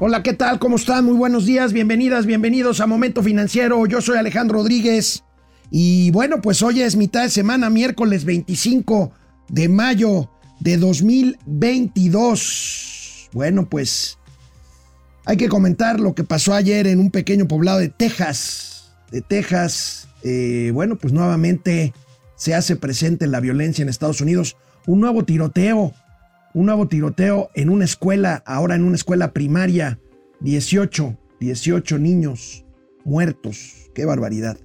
Hola, ¿qué tal? ¿Cómo están? Muy buenos días, bienvenidas, bienvenidos a Momento Financiero. Yo soy Alejandro Rodríguez y bueno, pues hoy es mitad de semana, miércoles 25 de mayo de 2022. Bueno, pues hay que comentar lo que pasó ayer en un pequeño poblado de Texas. De Texas, eh, bueno, pues nuevamente se hace presente la violencia en Estados Unidos. Un nuevo tiroteo un nuevo tiroteo en una escuela, ahora en una escuela primaria, 18, 18 niños muertos, qué barbaridad.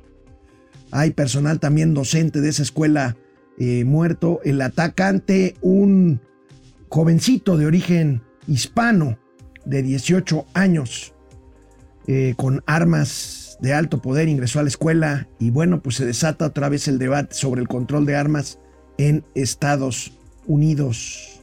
Hay personal también docente de esa escuela eh, muerto. El atacante, un jovencito de origen hispano de 18 años, eh, con armas de alto poder, ingresó a la escuela y bueno, pues se desata otra vez el debate sobre el control de armas en Estados Unidos.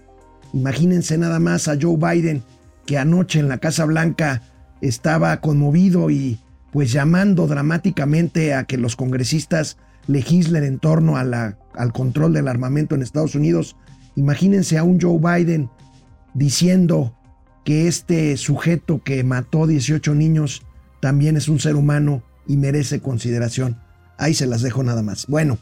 Imagínense nada más a Joe Biden que anoche en la Casa Blanca estaba conmovido y pues llamando dramáticamente a que los congresistas legislen en torno al control del armamento en Estados Unidos. Imagínense a un Joe Biden diciendo que este sujeto que mató 18 niños también es un ser humano y merece consideración. Ahí se las dejo nada más. Bueno,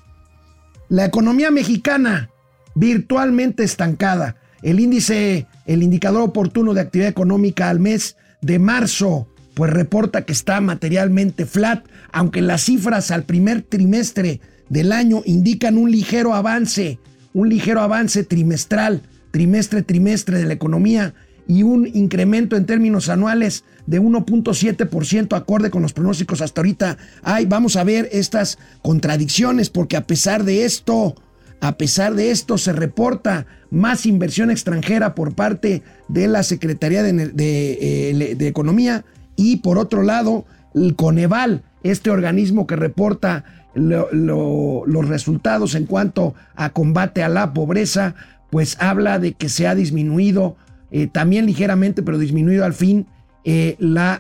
la economía mexicana virtualmente estancada. El índice, el indicador oportuno de actividad económica al mes de marzo, pues reporta que está materialmente flat, aunque las cifras al primer trimestre del año indican un ligero avance, un ligero avance trimestral, trimestre trimestre de la economía y un incremento en términos anuales de 1.7% acorde con los pronósticos hasta ahorita. Ay, vamos a ver estas contradicciones porque a pesar de esto, a pesar de esto, se reporta más inversión extranjera por parte de la Secretaría de, eh, Economía y por otro lado, el Coneval, este organismo que reporta los resultados en cuanto a combate a la pobreza, pues habla de que se ha disminuido eh, también ligeramente, pero disminuido al fin eh,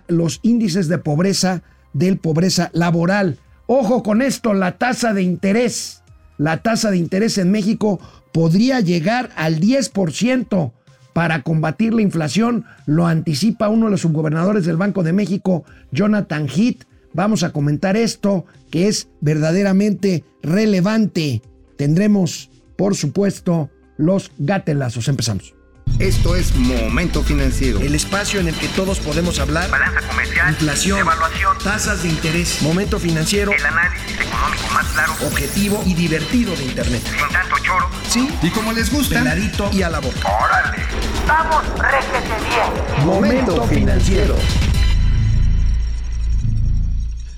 los índices de pobreza del pobreza laboral. Ojo con esto, la tasa de interés la tasa de interés en México podría llegar al 10% para combatir la inflación, lo anticipa uno de los subgobernadores del Banco de México, Jonathan Heath. Vamos a comentar esto que es verdaderamente relevante. Tendremos, por supuesto, los gatelazos. Empezamos. Esto es Momento Financiero. El espacio en el que todos podemos hablar. Balanza comercial. Inflación. Evaluación. Tasas de interés. Momento Financiero. El análisis económico más claro. Objetivo y divertido de Internet. Sin tanto choro. Sí. Y como les gusta. Peladito y a la boca. ¡Órale! ¡Vamos, réjete bien! Momento Financiero.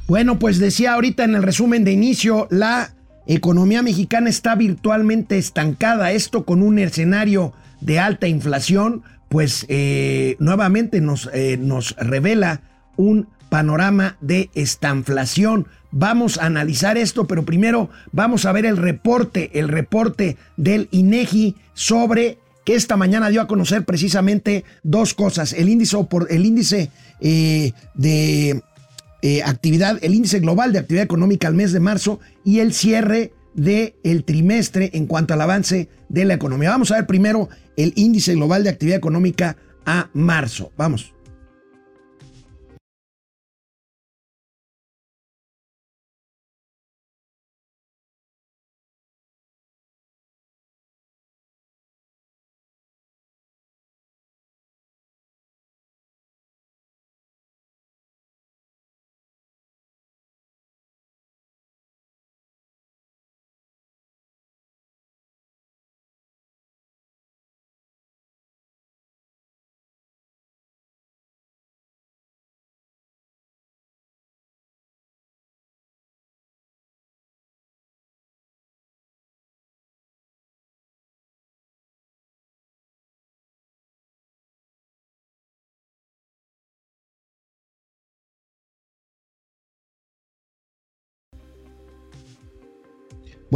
Bueno, pues decía ahorita en el resumen de inicio, la economía mexicana está virtualmente estancada. Esto con un escenario de alta inflación, pues eh, nuevamente nos, eh, nos revela un panorama de estanflación. Vamos a analizar esto, pero primero vamos a ver el reporte, el reporte del INEGI sobre que esta mañana dio a conocer precisamente dos cosas: el índice, el índice eh, de actividad, el índice global de actividad económica al mes de marzo y el cierre del el trimestre en cuanto al avance de la economía. Vamos a ver primero el índice global de actividad económica a marzo. Vamos.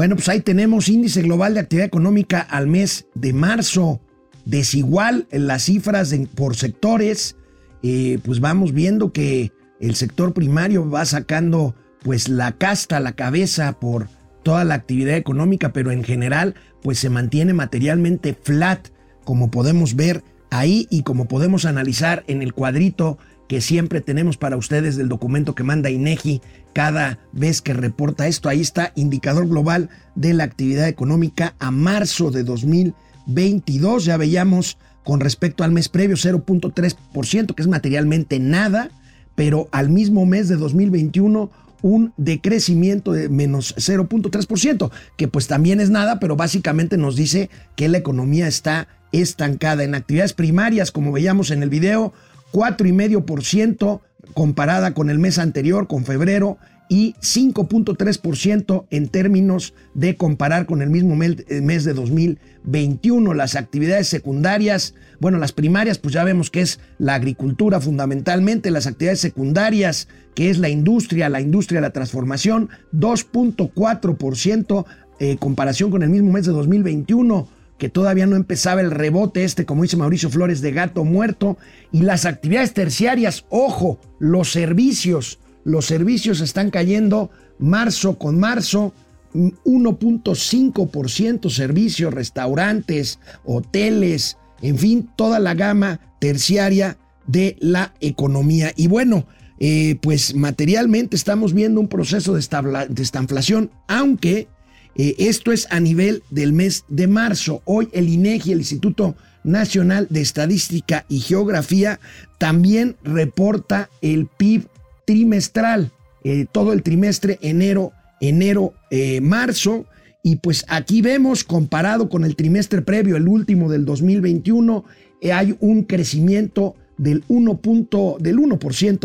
Bueno, pues ahí tenemos índice global de actividad económica al mes de marzo. Desigual en las cifras por sectores. Eh, pues vamos viendo que el sector primario va sacando pues la casta, la cabeza por toda la actividad económica, pero en general pues se mantiene materialmente flat, como podemos ver ahí y como podemos analizar en el cuadrito que siempre tenemos para ustedes del documento que manda INEGI cada vez que reporta esto. Ahí está indicador global de la actividad económica a marzo de 2022. Ya veíamos con respecto al mes previo 0.3%, que es materialmente nada, pero al mismo mes de 2021 un decrecimiento de menos 0.3%, que pues también es nada, pero básicamente nos dice que la economía está estancada. En actividades primarias, como veíamos en el video, 4,5% comparada con el mes anterior, con febrero, y 5.3% en términos de comparar con el mismo eh, mes de 2021. Las actividades secundarias, bueno, las primarias, pues ya vemos que es la agricultura fundamentalmente, las actividades secundarias, que es la industria, la industria de la transformación, 2.4% en comparación con el mismo mes de 2021 que todavía no empezaba el rebote este, como dice Mauricio Flores, de gato muerto, y las actividades terciarias, ojo, los servicios, los servicios están cayendo marzo con marzo, 1.5% servicios, restaurantes, hoteles, en fin, toda la gama terciaria de la economía. Y bueno, eh, pues materialmente estamos viendo un proceso de, de estanflación, aunque eh, esto es a nivel del mes de marzo. Hoy el INEGI, el Instituto Nacional de Estadística y Geografía, también reporta el PIB trimestral, eh, todo el trimestre enero, enero, eh, marzo. Y pues aquí vemos, comparado con el trimestre previo, el último del 2021, hay un crecimiento del 1%, del 1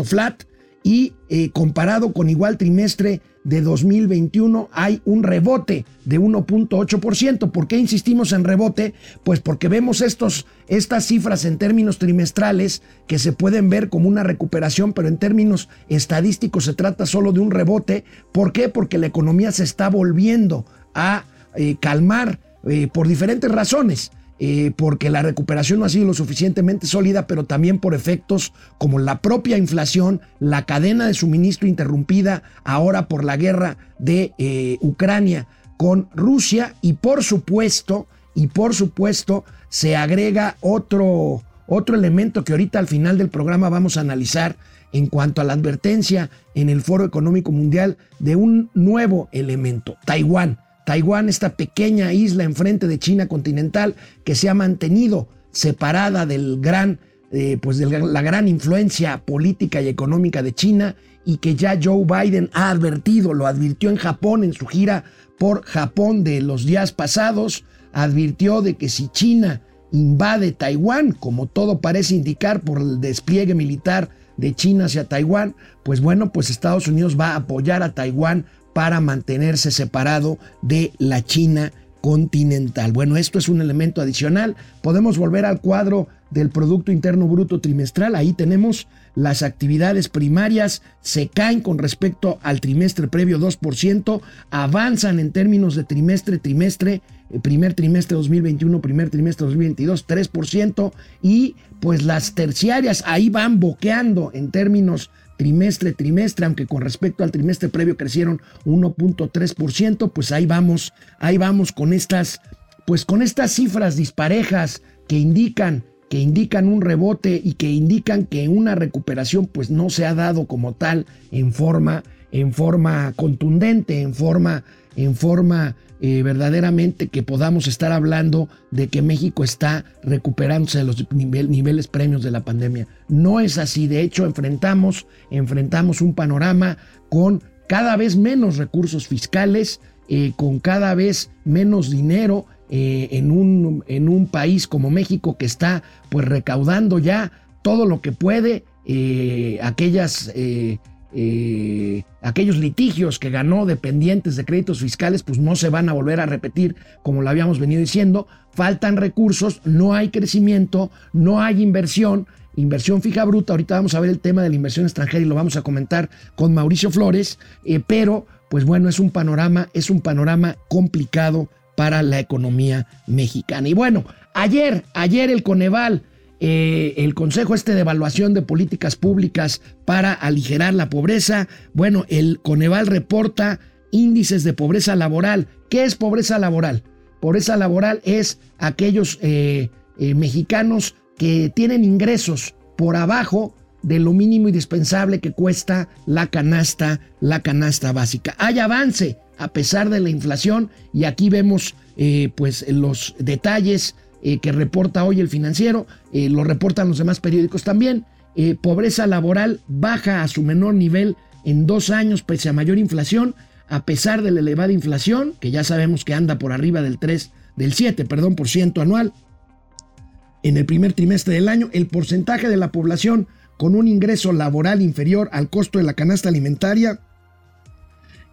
flat y comparado con igual trimestre de 2021 hay un rebote de 1.8%. ¿Por qué insistimos en rebote? Pues porque vemos estos, estas cifras en términos trimestrales que se pueden ver como una recuperación, pero en términos estadísticos se trata solo de un rebote. ¿Por qué? Porque la economía se está volviendo a eh, calmar eh, por diferentes razones. Eh, porque la recuperación no ha sido lo suficientemente sólida, pero también por efectos como la propia inflación, la cadena de suministro interrumpida ahora por la guerra de eh, Ucrania con Rusia y por supuesto, y por supuesto se agrega otro, otro elemento que ahorita al final del programa vamos a analizar en cuanto a la advertencia en el Foro Económico Mundial de un nuevo elemento, Taiwán. Taiwán, esta pequeña isla enfrente de China continental que se ha mantenido separada del gran, eh, pues de la gran influencia política y económica de China y que ya Joe Biden ha advertido, lo advirtió en Japón en su gira por Japón de los días pasados, advirtió de que si China invade Taiwán, como todo parece indicar por el despliegue militar de China hacia Taiwán, pues bueno, pues Estados Unidos va a apoyar a Taiwán para mantenerse separado de la China continental. Bueno, esto es un elemento adicional. Podemos volver al cuadro del Producto Interno Bruto trimestral. Ahí tenemos las actividades primarias, se caen con respecto al trimestre previo 2%, avanzan en términos de trimestre, trimestre, eh, primer trimestre 2021, primer trimestre 2022, 3%, y pues las terciarias ahí van boqueando en términos trimestre, trimestre, aunque con respecto al trimestre previo crecieron 1.3%, pues ahí vamos, ahí vamos con estas, pues con estas cifras disparejas que indican que indican un rebote y que indican que una recuperación pues no se ha dado como tal en forma en forma contundente, en forma en forma eh, verdaderamente que podamos estar hablando de que México está recuperándose de los niveles premios de la pandemia. No es así, de hecho enfrentamos, enfrentamos un panorama con cada vez menos recursos fiscales, eh, con cada vez menos dinero eh, en, un, en, un, país como México que está pues recaudando ya todo lo que puede, aquellas eh, aquellos litigios que ganó dependientes de créditos fiscales, pues no se van a volver a repetir como lo habíamos venido diciendo. Faltan recursos, no hay crecimiento, no hay inversión, inversión fija bruta. Ahorita vamos a ver el tema de la inversión extranjera y lo vamos a comentar con Mauricio Flores, eh, pero pues bueno, es un panorama, es un panorama complicado para la economía mexicana. Y bueno, ayer, ayer el Coneval eh, el Consejo este de Evaluación de Políticas Públicas para aligerar la pobreza. Bueno, el Coneval reporta índices de pobreza laboral. ¿Qué es pobreza laboral? Pobreza laboral es aquellos eh, eh, mexicanos que tienen ingresos por abajo de lo mínimo indispensable que cuesta la canasta, la canasta básica. Hay avance a pesar de la inflación y aquí vemos pues los detalles eh, que reporta hoy el financiero, eh, lo reportan los demás periódicos también. pobreza laboral baja a su menor nivel en dos años pese a mayor inflación, a pesar de la elevada inflación, que ya sabemos que anda por arriba del 3, del 7, perdón, por ciento anual. En el primer trimestre del año, el porcentaje de la población con un ingreso laboral inferior al costo de la canasta alimentaria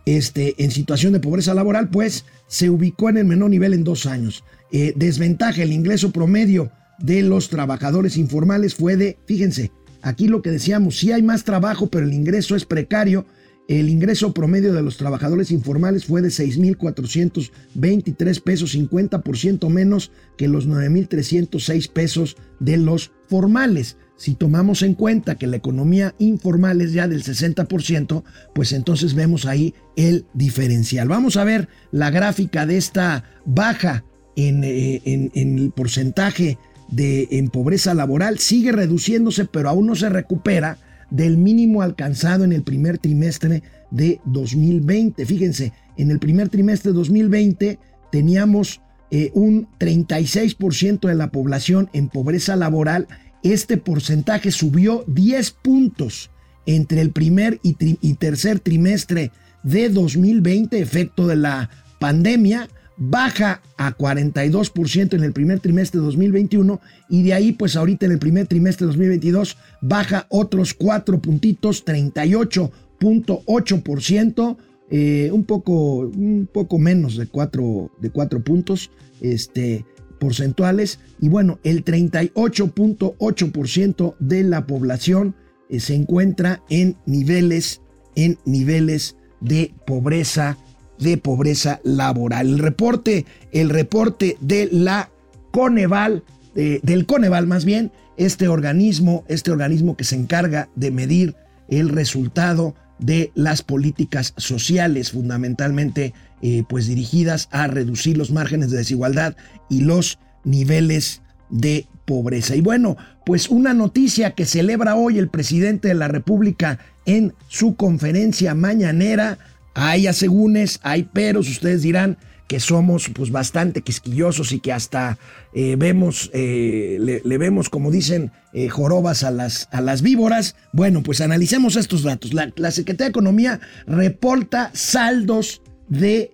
este, en situación de pobreza laboral, pues se ubicó en el menor nivel en dos años. Eh, desventaja, el ingreso promedio de los trabajadores informales fue de, fíjense, aquí lo que decíamos, sí hay más trabajo, pero el ingreso es precario. El ingreso promedio de los trabajadores informales fue de 6.423 pesos, 50% menos que los 9.306 pesos de los formales. Si tomamos en cuenta que la economía informal es ya del 60%, pues entonces vemos ahí el diferencial. Vamos a ver la gráfica de esta baja en, eh, el porcentaje de en pobreza laboral. Sigue reduciéndose, pero aún no se recupera del mínimo alcanzado en el primer trimestre de 2020. Fíjense, en el primer trimestre de 2020 teníamos eh, un 36% de la población en pobreza laboral este porcentaje subió 10 puntos entre el primer y, tercer trimestre de 2020, efecto de la pandemia, baja a 42% en el primer trimestre de 2021 y de ahí pues ahorita en el primer trimestre de 2022 baja otros 4 puntitos, 38.8%, eh, un, poco, un poco menos de 4, de 4 puntos. Este, porcentuales y bueno, el 38.8% de la población eh, se encuentra en niveles en niveles de pobreza de pobreza laboral. El reporte, el reporte de la Coneval, del Coneval más bien, este organismo, este organismo que se encarga de medir el resultado de las políticas sociales, fundamentalmente eh, pues dirigidas a reducir los márgenes de desigualdad y los niveles de pobreza. Y bueno, pues una noticia que celebra hoy el presidente de la República en su conferencia mañanera. Hay asegúnes, hay peros, ustedes dirán que somos pues bastante quisquillosos y que hasta eh, vemos, eh, le, vemos, como dicen, eh, jorobas a las, a las víboras. Bueno, pues analicemos estos datos. La, la Secretaría de Economía reporta saldos de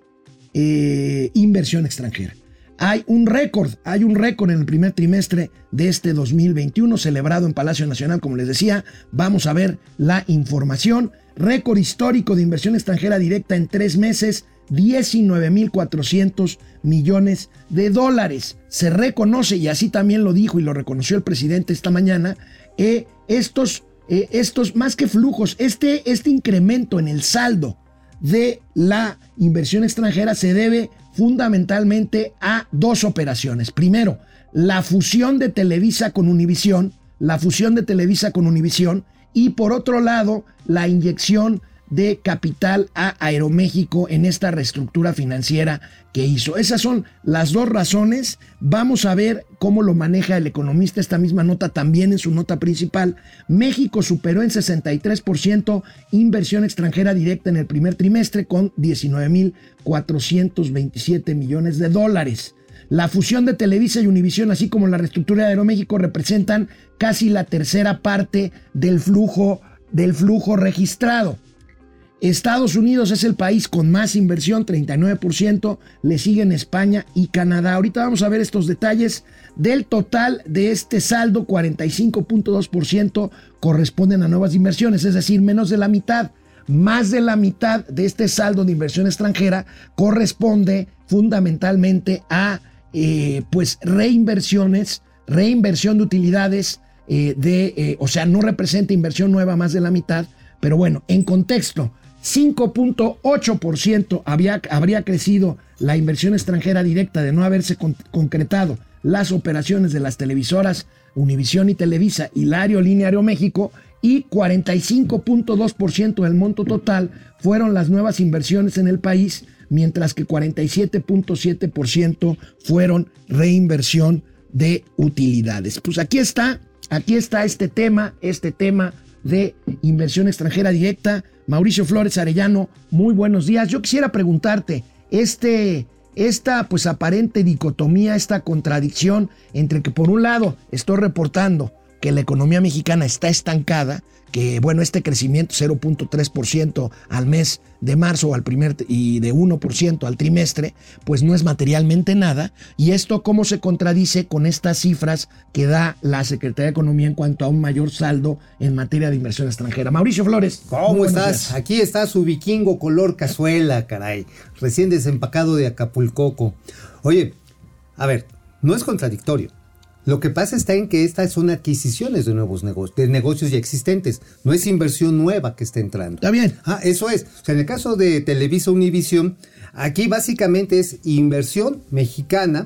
inversión extranjera. Hay un récord, hay un récord en el primer trimestre de este 2021 celebrado en Palacio Nacional, como les decía. Vamos a ver la información. Récord histórico de inversión extranjera directa en tres meses, 19.400 millones de dólares. Se reconoce, y así también lo dijo y lo reconoció el presidente esta mañana, estos, eh, estos más que flujos, este, este incremento en el saldo de la inversión extranjera se debe fundamentalmente a dos operaciones. Primero, la fusión de Televisa con Univisión, la fusión de Televisa con Univisión y por otro lado, la inyección de capital a Aeroméxico en esta reestructura financiera que hizo. Esas son las dos razones. Vamos a ver cómo lo maneja el economista esta misma nota también en su nota principal. México superó en 63% inversión extranjera directa en el primer trimestre con 19.427 millones de dólares. La fusión de Televisa y Univisión, así como la reestructura de Aeroméxico, representan casi la tercera parte del flujo, del flujo registrado. Estados Unidos es el país con más inversión, 39%, le siguen España y Canadá. Ahorita vamos a ver estos detalles. Del total de este saldo, 45.2% corresponden a nuevas inversiones, es decir, menos de la mitad. Más de la mitad de este saldo de inversión extranjera corresponde fundamentalmente a eh, pues reinversiones, reinversión de utilidades, eh, de, eh, o sea, no representa inversión nueva más de la mitad, pero bueno, en contexto, 5.8% habría crecido la inversión extranjera directa de no haberse concretado las operaciones de las televisoras Univisión y Televisa y la Aerolínea Aeroméxico y 45.2% del monto total fueron las nuevas inversiones en el país, mientras que 47.7% fueron reinversión de utilidades. Pues aquí está, aquí está este tema, este tema de inversión extranjera directa. Mauricio Flores Arellano, muy buenos días. Yo quisiera preguntarte, este, esta pues aparente dicotomía, esta contradicción entre que por un lado estoy reportando que la economía mexicana está estancada, que bueno, este crecimiento 0.3% al mes de marzo al primer y de 1% al trimestre, pues no es materialmente nada. Y esto cómo se contradice con estas cifras que da la Secretaría de Economía en cuanto a un mayor saldo en materia de inversión extranjera. Mauricio Flores. ¿Cómo estás? Aquí está su vikingo color cazuela, caray. Recién desempacado de Acapulcoco. Oye, a ver, no es contradictorio. Lo que pasa está en que estas son adquisiciones de nuevos negocios, de negocios ya existentes. No es inversión nueva que está entrando. Está bien. Ah, eso es. O sea, en el caso de Televisa Univision, aquí básicamente es inversión mexicana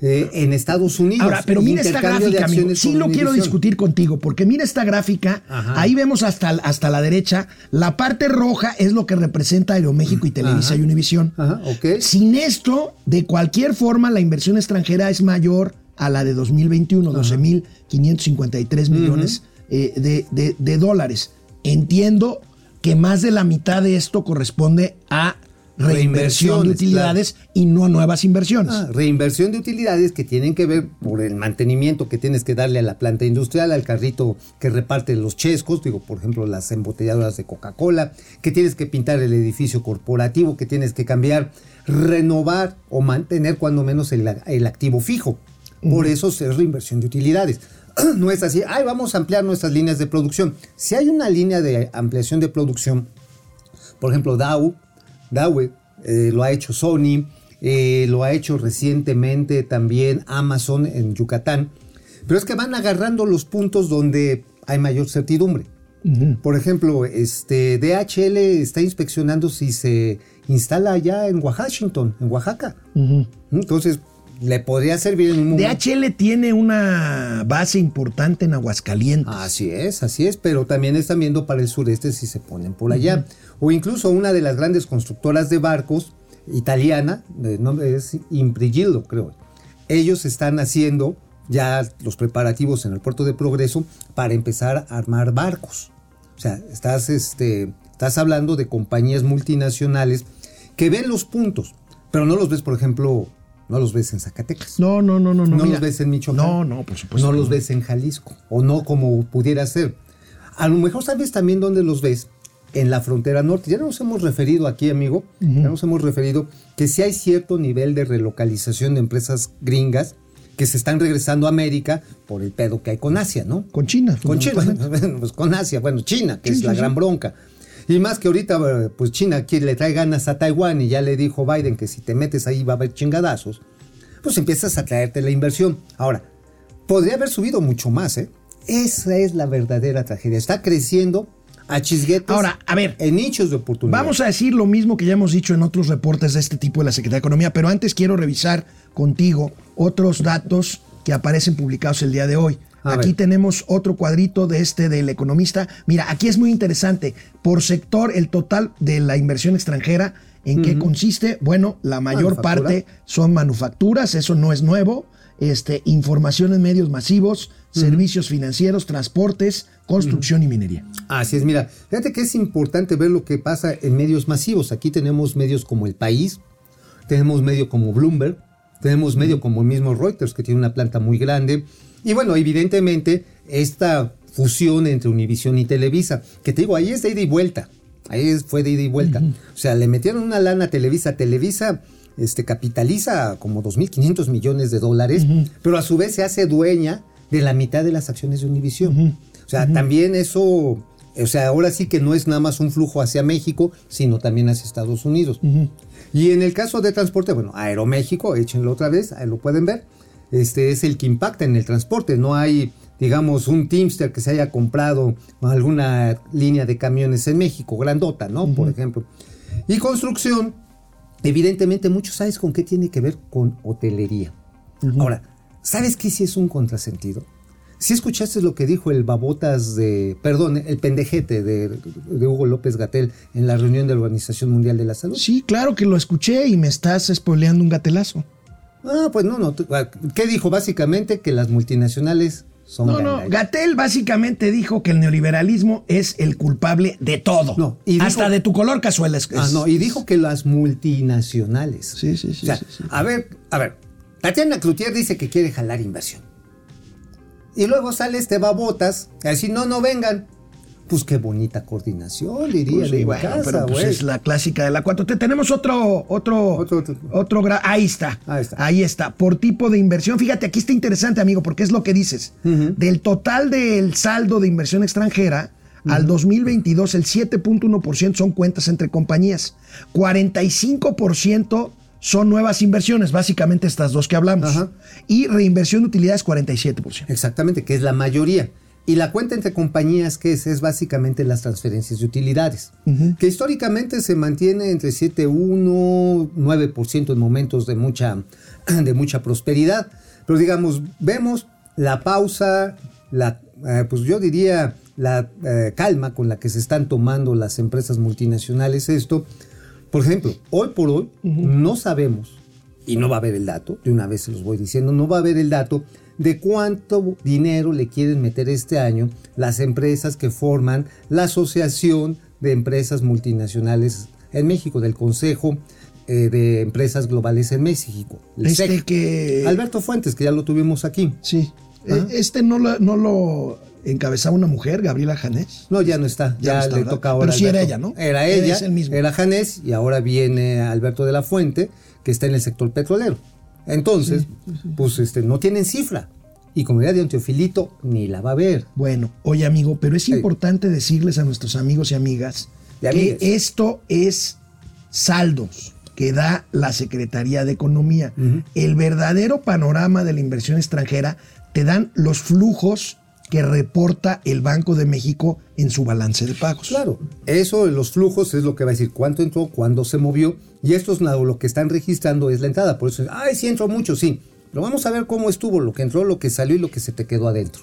eh, en Estados Unidos. Ahora, pero mira esta gráfica, amigo. Sí lo quiero discutir contigo, porque mira esta gráfica. Ahí vemos hasta, hasta la derecha. La parte roja es lo que representa Aeroméxico y Televisa y Univision. Ajá, ok. Sin esto, de cualquier forma, la inversión extranjera es mayor a la de 2021, 12.553 millones eh, de, de, dólares. Entiendo que más de la mitad de esto corresponde a reinversión de utilidades y no a nuevas inversiones. Ah, reinversión de utilidades que tienen que ver por el mantenimiento que tienes que darle a la planta industrial, al carrito que reparte los chescos, digo, por ejemplo, las embotelladoras de Coca-Cola, que tienes que pintar el edificio corporativo, que tienes que cambiar, renovar o mantener cuando menos el, el activo fijo. Por eso es reinversión de utilidades. No es así, ay, vamos a ampliar nuestras líneas de producción. Si hay una línea de ampliación de producción, por ejemplo, Dow, Dow eh, lo ha hecho Sony, eh, lo ha hecho recientemente también Amazon en Yucatán, pero es que van agarrando los puntos donde hay mayor certidumbre. Por ejemplo, este DHL está inspeccionando si se instala allá en Washington, en Oaxaca. Entonces, le podría servir en un momento. DHL tiene una base importante en Aguascalientes. Así es, así es, pero también están viendo para el sureste si se ponen por allá. O incluso una de las grandes constructoras de barcos italiana, el nombre es Imprigillo, creo. Ellos están haciendo ya los preparativos en el puerto de Progreso para empezar a armar barcos. O sea, estás, este, estás hablando de compañías multinacionales que ven los puntos, pero no los ves, por ejemplo, no los ves en Zacatecas. No, no, no, no. No, los ves en Michoacán. No, no, por supuesto. No los ves en Jalisco. O no como pudiera ser. A lo mejor sabes también dónde los ves. En la frontera norte. Ya nos hemos referido aquí, amigo. Ya nos hemos referido que si hay cierto nivel de relocalización de empresas gringas que se están regresando a América por el pedo que hay con Asia, ¿no? Con China. Con China. Pues con Asia. Bueno, China, que es la gran bronca. Y más que ahorita, pues China quiere, le trae ganas a Taiwán y ya le dijo Biden que si te metes ahí va a haber chingadazos, pues empiezas a traerte la inversión. Ahora, podría haber subido mucho más, ¿eh? Esa es la verdadera tragedia. Está creciendo a chisguetes Ahora, a ver, en nichos de oportunidad. Vamos a decir lo mismo que ya hemos dicho en otros reportes de este tipo de la Secretaría de Economía, pero antes quiero revisar contigo otros datos que aparecen publicados el día de hoy. Aquí tenemos otro cuadrito de este del economista. Mira, aquí es muy interesante. Por sector, el total de la inversión extranjera, ¿en qué consiste? Bueno, la mayor parte son manufacturas, eso no es nuevo. Este, información en medios masivos, servicios financieros, transportes, construcción y minería. Así es, mira, fíjate que es importante ver lo que pasa en medios masivos. Aquí tenemos medios como El País, tenemos medio como Bloomberg, tenemos medio como el mismo Reuters, que tiene una planta muy grande, y bueno, evidentemente, esta fusión entre Univision y Televisa, que te digo, ahí es de ida y vuelta. Ahí fue de ida y vuelta. O sea, le metieron una lana a Televisa. Televisa este, capitaliza como 2.500 millones de dólares, pero a su vez se hace dueña de la mitad de las acciones de Univision. O sea, también eso, o sea, ahora sí que no es nada más un flujo hacia México, sino también hacia Estados Unidos. Y en el caso de transporte, bueno, Aeroméxico, échenlo otra vez, ahí lo pueden ver este, es el que impacta en el transporte. No hay, digamos, un Teamster que se haya comprado alguna línea de camiones en México, grandota, ¿no? Por ejemplo. Y construcción, evidentemente, muchos sabes con qué tiene que ver con hotelería. Ahora, ¿sabes qué si es un contrasentido? Si escuchaste lo que dijo el babotas de, perdón, el pendejete de, de Hugo López Gatel en la reunión de la Organización Mundial de la Salud. Sí, claro que lo escuché y me estás spoileando un gatelazo. Ah, pues no, no. ah, ¿Qué dijo? Básicamente que las multinacionales son No, no. Gatel básicamente dijo que el neoliberalismo es el culpable de todo. No, y dijo- Hasta de tu color cazuela. es- Ah, no, y dijo que las multinacionales. Sí, sí, sí, O sea, sí, sí. a ver, a ver. Tatiana Cloutier dice que quiere jalar inversión. Y luego sale este babotas a decir, no, no vengan. Pues qué bonita coordinación, diría Pues de bueno, casa, pero pues es la clásica de la 4T. Tenemos otro, otro, Otro- otro, otro. gra- ahí está, Ahí está. ahí está, por tipo de inversión. Fíjate, aquí está interesante, amigo, porque es lo que dices. Del total del saldo de inversión extranjera, al 2022 el 7.1% son cuentas entre compañías, 45% son nuevas inversiones, básicamente estas dos que hablamos, Ajá. y reinversión de utilidades 47%. Exactamente, que es la mayoría. Y la cuenta entre compañías, que es? Es básicamente las transferencias de utilidades, que históricamente se mantiene entre 7,1, 9% en momentos de mucha, de mucha prosperidad. Pero digamos, vemos la pausa, la, eh, pues yo diría la eh, calma con la que se están tomando las empresas multinacionales esto. Por ejemplo, hoy por hoy no sabemos y no va a haber el dato, de una vez se los voy diciendo, no va a haber el dato de cuánto dinero le quieren meter este año las empresas que forman la Asociación de Empresas Multinacionales en México, del Consejo eh, de Empresas Globales en México. el Este SEC. que... Alberto Fuentes, que ya lo tuvimos aquí. Sí. Eh, Este no lo, no lo encabezaba una mujer, Gabriela Janés. No, ya no está. Ya Ya, no está, le ¿verdad? toca ahora. Pero sí era ella, ¿no? Era ella. el mismo. Era Janés y ahora viene Alberto de la Fuente, que está en el sector petrolero. Entonces, pues este, no tienen cifra. Y como diría de Teofilito, ni la va a ver. Bueno, oye amigo, pero es importante decirles a nuestros amigos y amigas que amigues. esto es saldos que da la Secretaría de Economía. El verdadero panorama de la inversión extranjera te dan los flujos que reporta el Banco de México en su balance de pagos. Claro, eso de los flujos es lo que va a decir cuánto entró, cuándo se movió. Y esto es lo, que están registrando es la entrada. Por eso, ay, sí entró mucho, sí. Pero vamos a ver cómo estuvo, lo que entró, lo que salió y lo que se te quedó adentro.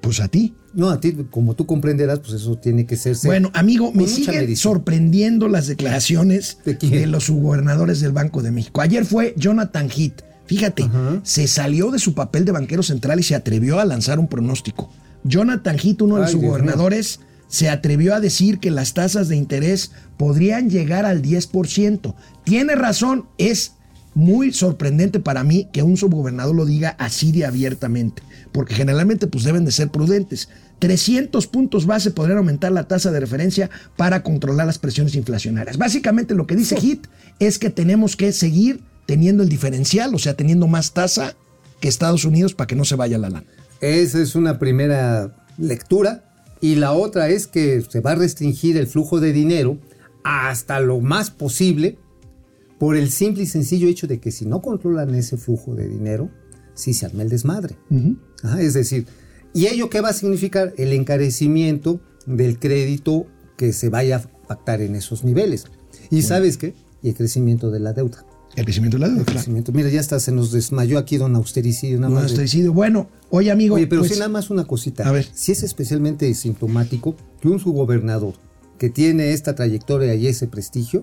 Pues a ti. No, a ti, como tú comprenderás, pues eso tiene que ser. Bueno, amigo, me siguen medición. sorprendiendo las declaraciones ¿De de, los subgobernadores del Banco de México. Ayer fue Jonathan Heath. Fíjate, se salió de su papel de banquero central y se atrevió a lanzar un pronóstico. Jonathan Heath, uno de mío. subgobernadores, se atrevió a decir que las tasas de interés podrían llegar al 10%. Tiene razón, es muy sorprendente para mí que un subgobernador lo diga así de abiertamente, porque generalmente pues deben de ser prudentes. 300 puntos base podrían aumentar la tasa de referencia para controlar las presiones inflacionarias. Básicamente lo que dice HIT es que tenemos que seguir teniendo el diferencial, o sea, teniendo más tasa que Estados Unidos para que no se vaya la lana. Esa es una primera lectura. Y la otra es que se va a restringir el flujo de dinero hasta lo más posible por el simple y sencillo hecho de que si no controlan ese flujo de dinero, sí se arma el desmadre. Ajá, es decir, ¿y ello qué va a significar? El encarecimiento del crédito que se vaya a pactar en esos niveles. ¿Y sabes qué? Y el crecimiento de la deuda. El crecimiento de la deuda, El claro. Mira, ya hasta se nos desmayó aquí don Austericidio. Nada No, más de-. Bueno, oye amigo, Oye, pero pues, sí nada más una cosita. A ver. Si es especialmente sintomático que un subgobernador que tiene esta trayectoria y ese prestigio,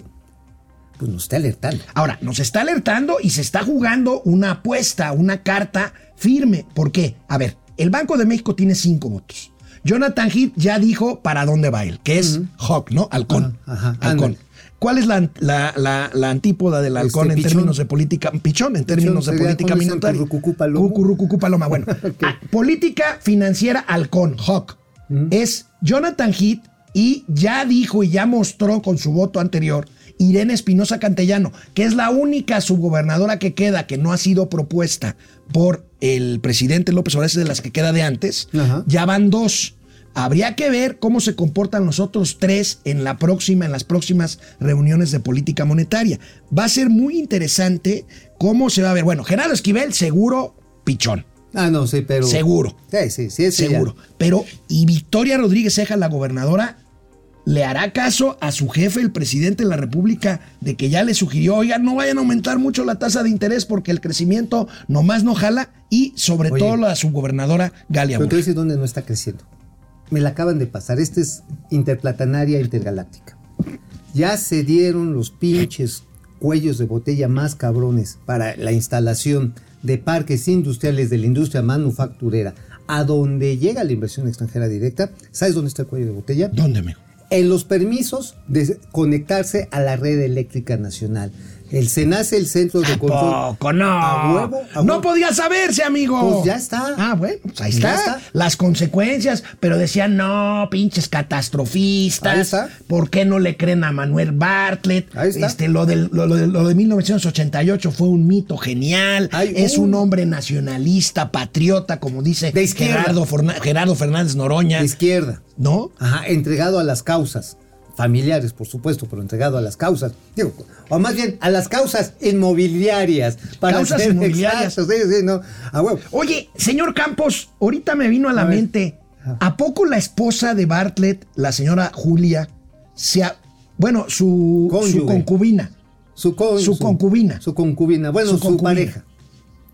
pues nos está alertando. Ahora, nos está alertando y se está jugando una apuesta, una carta firme. ¿Por qué? A ver, el Banco de México tiene cinco votos. Jonathan Heath ya dijo para dónde va él, que es Hawk, ¿no? Halcón. Ajá, ajá, halcón. ¿Cuál es la, la- la- la antípoda del halcón Este, en pichón. términos de política? Pichón, en términos de política minutaria. Currucucú paloma. Cucurrucucú paloma. Bueno, ah, política financiera halcón, Hawk. Es Jonathan Heath y ya dijo y ya mostró con su voto anterior Irene Espinosa Cantellano, que es la única subgobernadora que queda que no ha sido propuesta por el presidente López Obrador, es de las que queda de antes. Ajá. Ya van dos. Habría que ver cómo se comportan los otros tres en la próxima, en las próximas reuniones de política monetaria. Va a ser muy interesante cómo se va a ver. Bueno, Gerardo Esquivel, seguro, pichón. Ah, no, sí, pero. Seguro. Sí, sí, sí, ya. Seguro. Pero, ¿y Victoria Rodríguez Ceja, la gobernadora, le hará caso a su jefe, el presidente de la República, de que ya le sugirió, oigan, no vayan a aumentar mucho la tasa de interés porque el crecimiento nomás no jala? Y sobre Oye. todo la subgobernadora Galia Pero Borja. decir dónde no está creciendo. Me la acaban de pasar. Esta es interplatanaria intergaláctica. Ya se dieron los pinches cuellos de botella más cabrones para la instalación de parques industriales de la industria manufacturera, a donde llega la inversión extranjera directa, ¿sabes dónde está el cuello de botella? ¿Dónde, amigo? En los permisos de conectarse a la red eléctrica nacional. El SENACE, el centro de control. Poco, no. A huevo, a No podía saberse, amigo. Pues ya está. Ah, bueno, pues ahí está. está. Las consecuencias. Pero decían, no, pinches catastrofistas. Ahí está. ¿Por qué no le creen a Manuel Bartlett? Ahí está. Este, lo, del- lo, lo de- lo de 1988 fue un mito genial. Ay, es uh. un hombre nacionalista, patriota, como dice De. Gerardo, Gerardo Fernández Noroña. De izquierda. ¿No? Ajá, entregado a las causas. Familiares, por supuesto, pero entregado a las causas. Digo, o más bien a las causas inmobiliarias. Causas ser inmobiliarias. exactos, sí, sí, no. A huevo. Oye, señor Campos, ahorita me vino a la A mente, ¿a poco la esposa de Bartlett, la señora Julia, se ha- bueno, su, concubina, Su, con- Su concubina. Su concubina. Bueno, Su su, concubina. pareja.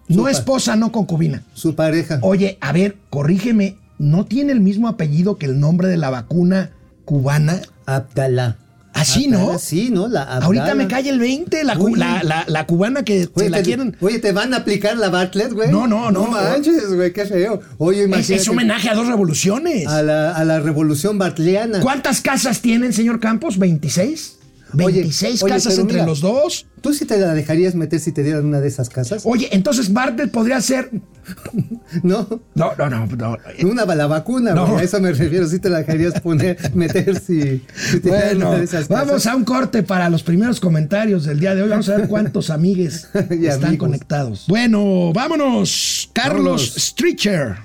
no pa- esposa, no concubina? Su pareja. Oye, a ver, corrígeme, ¿no tiene el mismo apellido que el nombre de la vacuna cubana? Abdalá. Así, Abdalá, ¿no? Sí, ¿no? La Abdala. Ahorita me cae el 20, la, cu- la, la- la cubana que Oye, se la te, quieren... oye, ¿te van a aplicar la Bartlett, güey? No, no, no. No manches, güey, qué feo. Oye, Es, imagínate. es homenaje a dos revoluciones. a la, a la revolución bartleana. ¿Cuántas casas tienen, señor Campos? ¿26? Oye, 26 oye, casas entre mira. los dos. ¿Tú sí te la dejarías meter si te dieran una de esas casas? Oye, entonces Bartlett podría ser. No. No, no, no. no. Una la vacuna, No. a eso me refiero. Si te la dejarías poner, meter si, si te dieran Bueno, una de esas casas. vamos a un corte para los primeros comentarios del día de hoy. Vamos a ver cuántos amigues están amigos. conectados. Bueno, vámonos. Carlos Vámonos. Stritcher.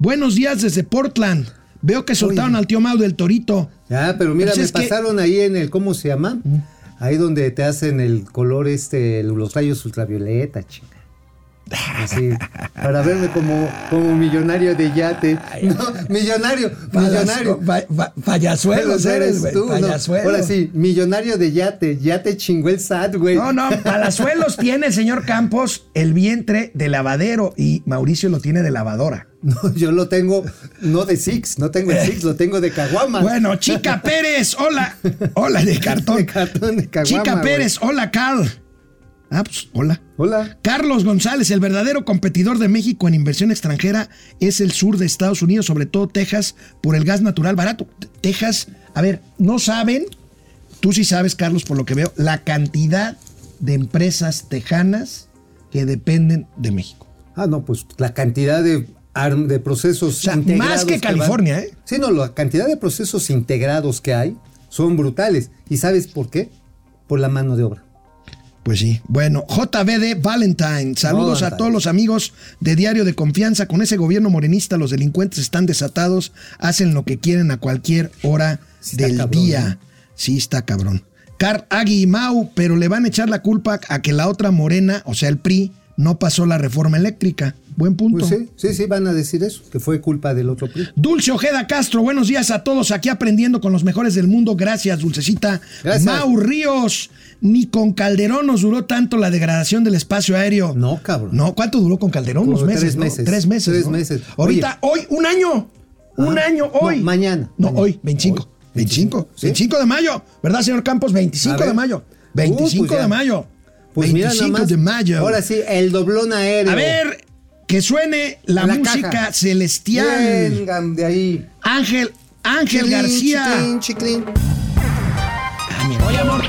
Buenos días desde Portland. Veo que soltaron al tío Mau del Torito. Ya, pero mira, Pues me que- pasaron ahí en el, ¿cómo se llama? Ahí donde te hacen el color este, los rayos ultravioleta, chinga. Así, para verme como, como millonario de yate. No, millonario, millonario. Pa- pa- Payasuelos eres, güey. tú, no. Payasuelos. Ahora sí, millonario de yate. Ya te chingó el SAT, güey. No, no, Palazuelos tiene el señor Campos el vientre de lavadero y Mauricio lo tiene de lavadora. No, yo lo tengo, no de Six, no tengo el Six, lo tengo de Caguama. Bueno, Chica Pérez, hola. Hola, de cartón. De cartón de Caguama. Chica. Pérez, hola, Carl. Ah, pues, hola. Hola. Carlos González, el verdadero competidor de México en inversión extranjera es el sur de Estados Unidos, sobre todo Texas, por el gas natural barato. Texas, a ver, no saben, tú sí sabes, Carlos, por lo que veo, la cantidad de empresas tejanas que dependen de México. Ah, no, pues la cantidad de, arm- de procesos O sea, integrados. más que van- California, ¿eh? Sí, no, la cantidad de procesos integrados que hay son brutales. ¿Y sabes por qué? Por la mano de obra. Pues sí. Bueno, JBD Valentine. Saludos a todos los amigos de Diario de Confianza. Con ese gobierno morenista, los delincuentes están desatados, hacen lo que quieren a cualquier hora Sí del cabrón, día. ¿eh? Sí, está cabrón. Car Agui y Mau, pero le van a echar la culpa a que la otra morena, o sea, el PRI, no pasó la reforma eléctrica. Buen punto. Pues sí, sí, sí, van a decir eso, que fue culpa del otro PRI. Dulce Ojeda Castro, buenos días a todos aquí aprendiendo con los mejores del mundo. Gracias, Dulcecita. Gracias. Mau Ríos, ni con Calderón nos duró tanto la degradación del espacio aéreo. No, cabrón. No, ¿cuánto duró con Calderón? Como Unos meses. tres ¿no? meses. Tres meses. Tres ¿no? meses. Ahorita, hoy, un año. Un año, No, hoy. mañana. No, Mañana. hoy, 25. Hoy. 25. ¿Sí? 25 de mayo. ¿Verdad, señor Campos? 25 A de mayo. Uh, 25 pues de mayo. Pues mira 25 nada más. de mayo. Ahora sí, el doblón aéreo. A ver, que suene la, La música caja. celestial. Vengan de ahí. Ángel, Ángel Chiclín, García. chiclín, chiclín. Ah, mira. Hola, amor.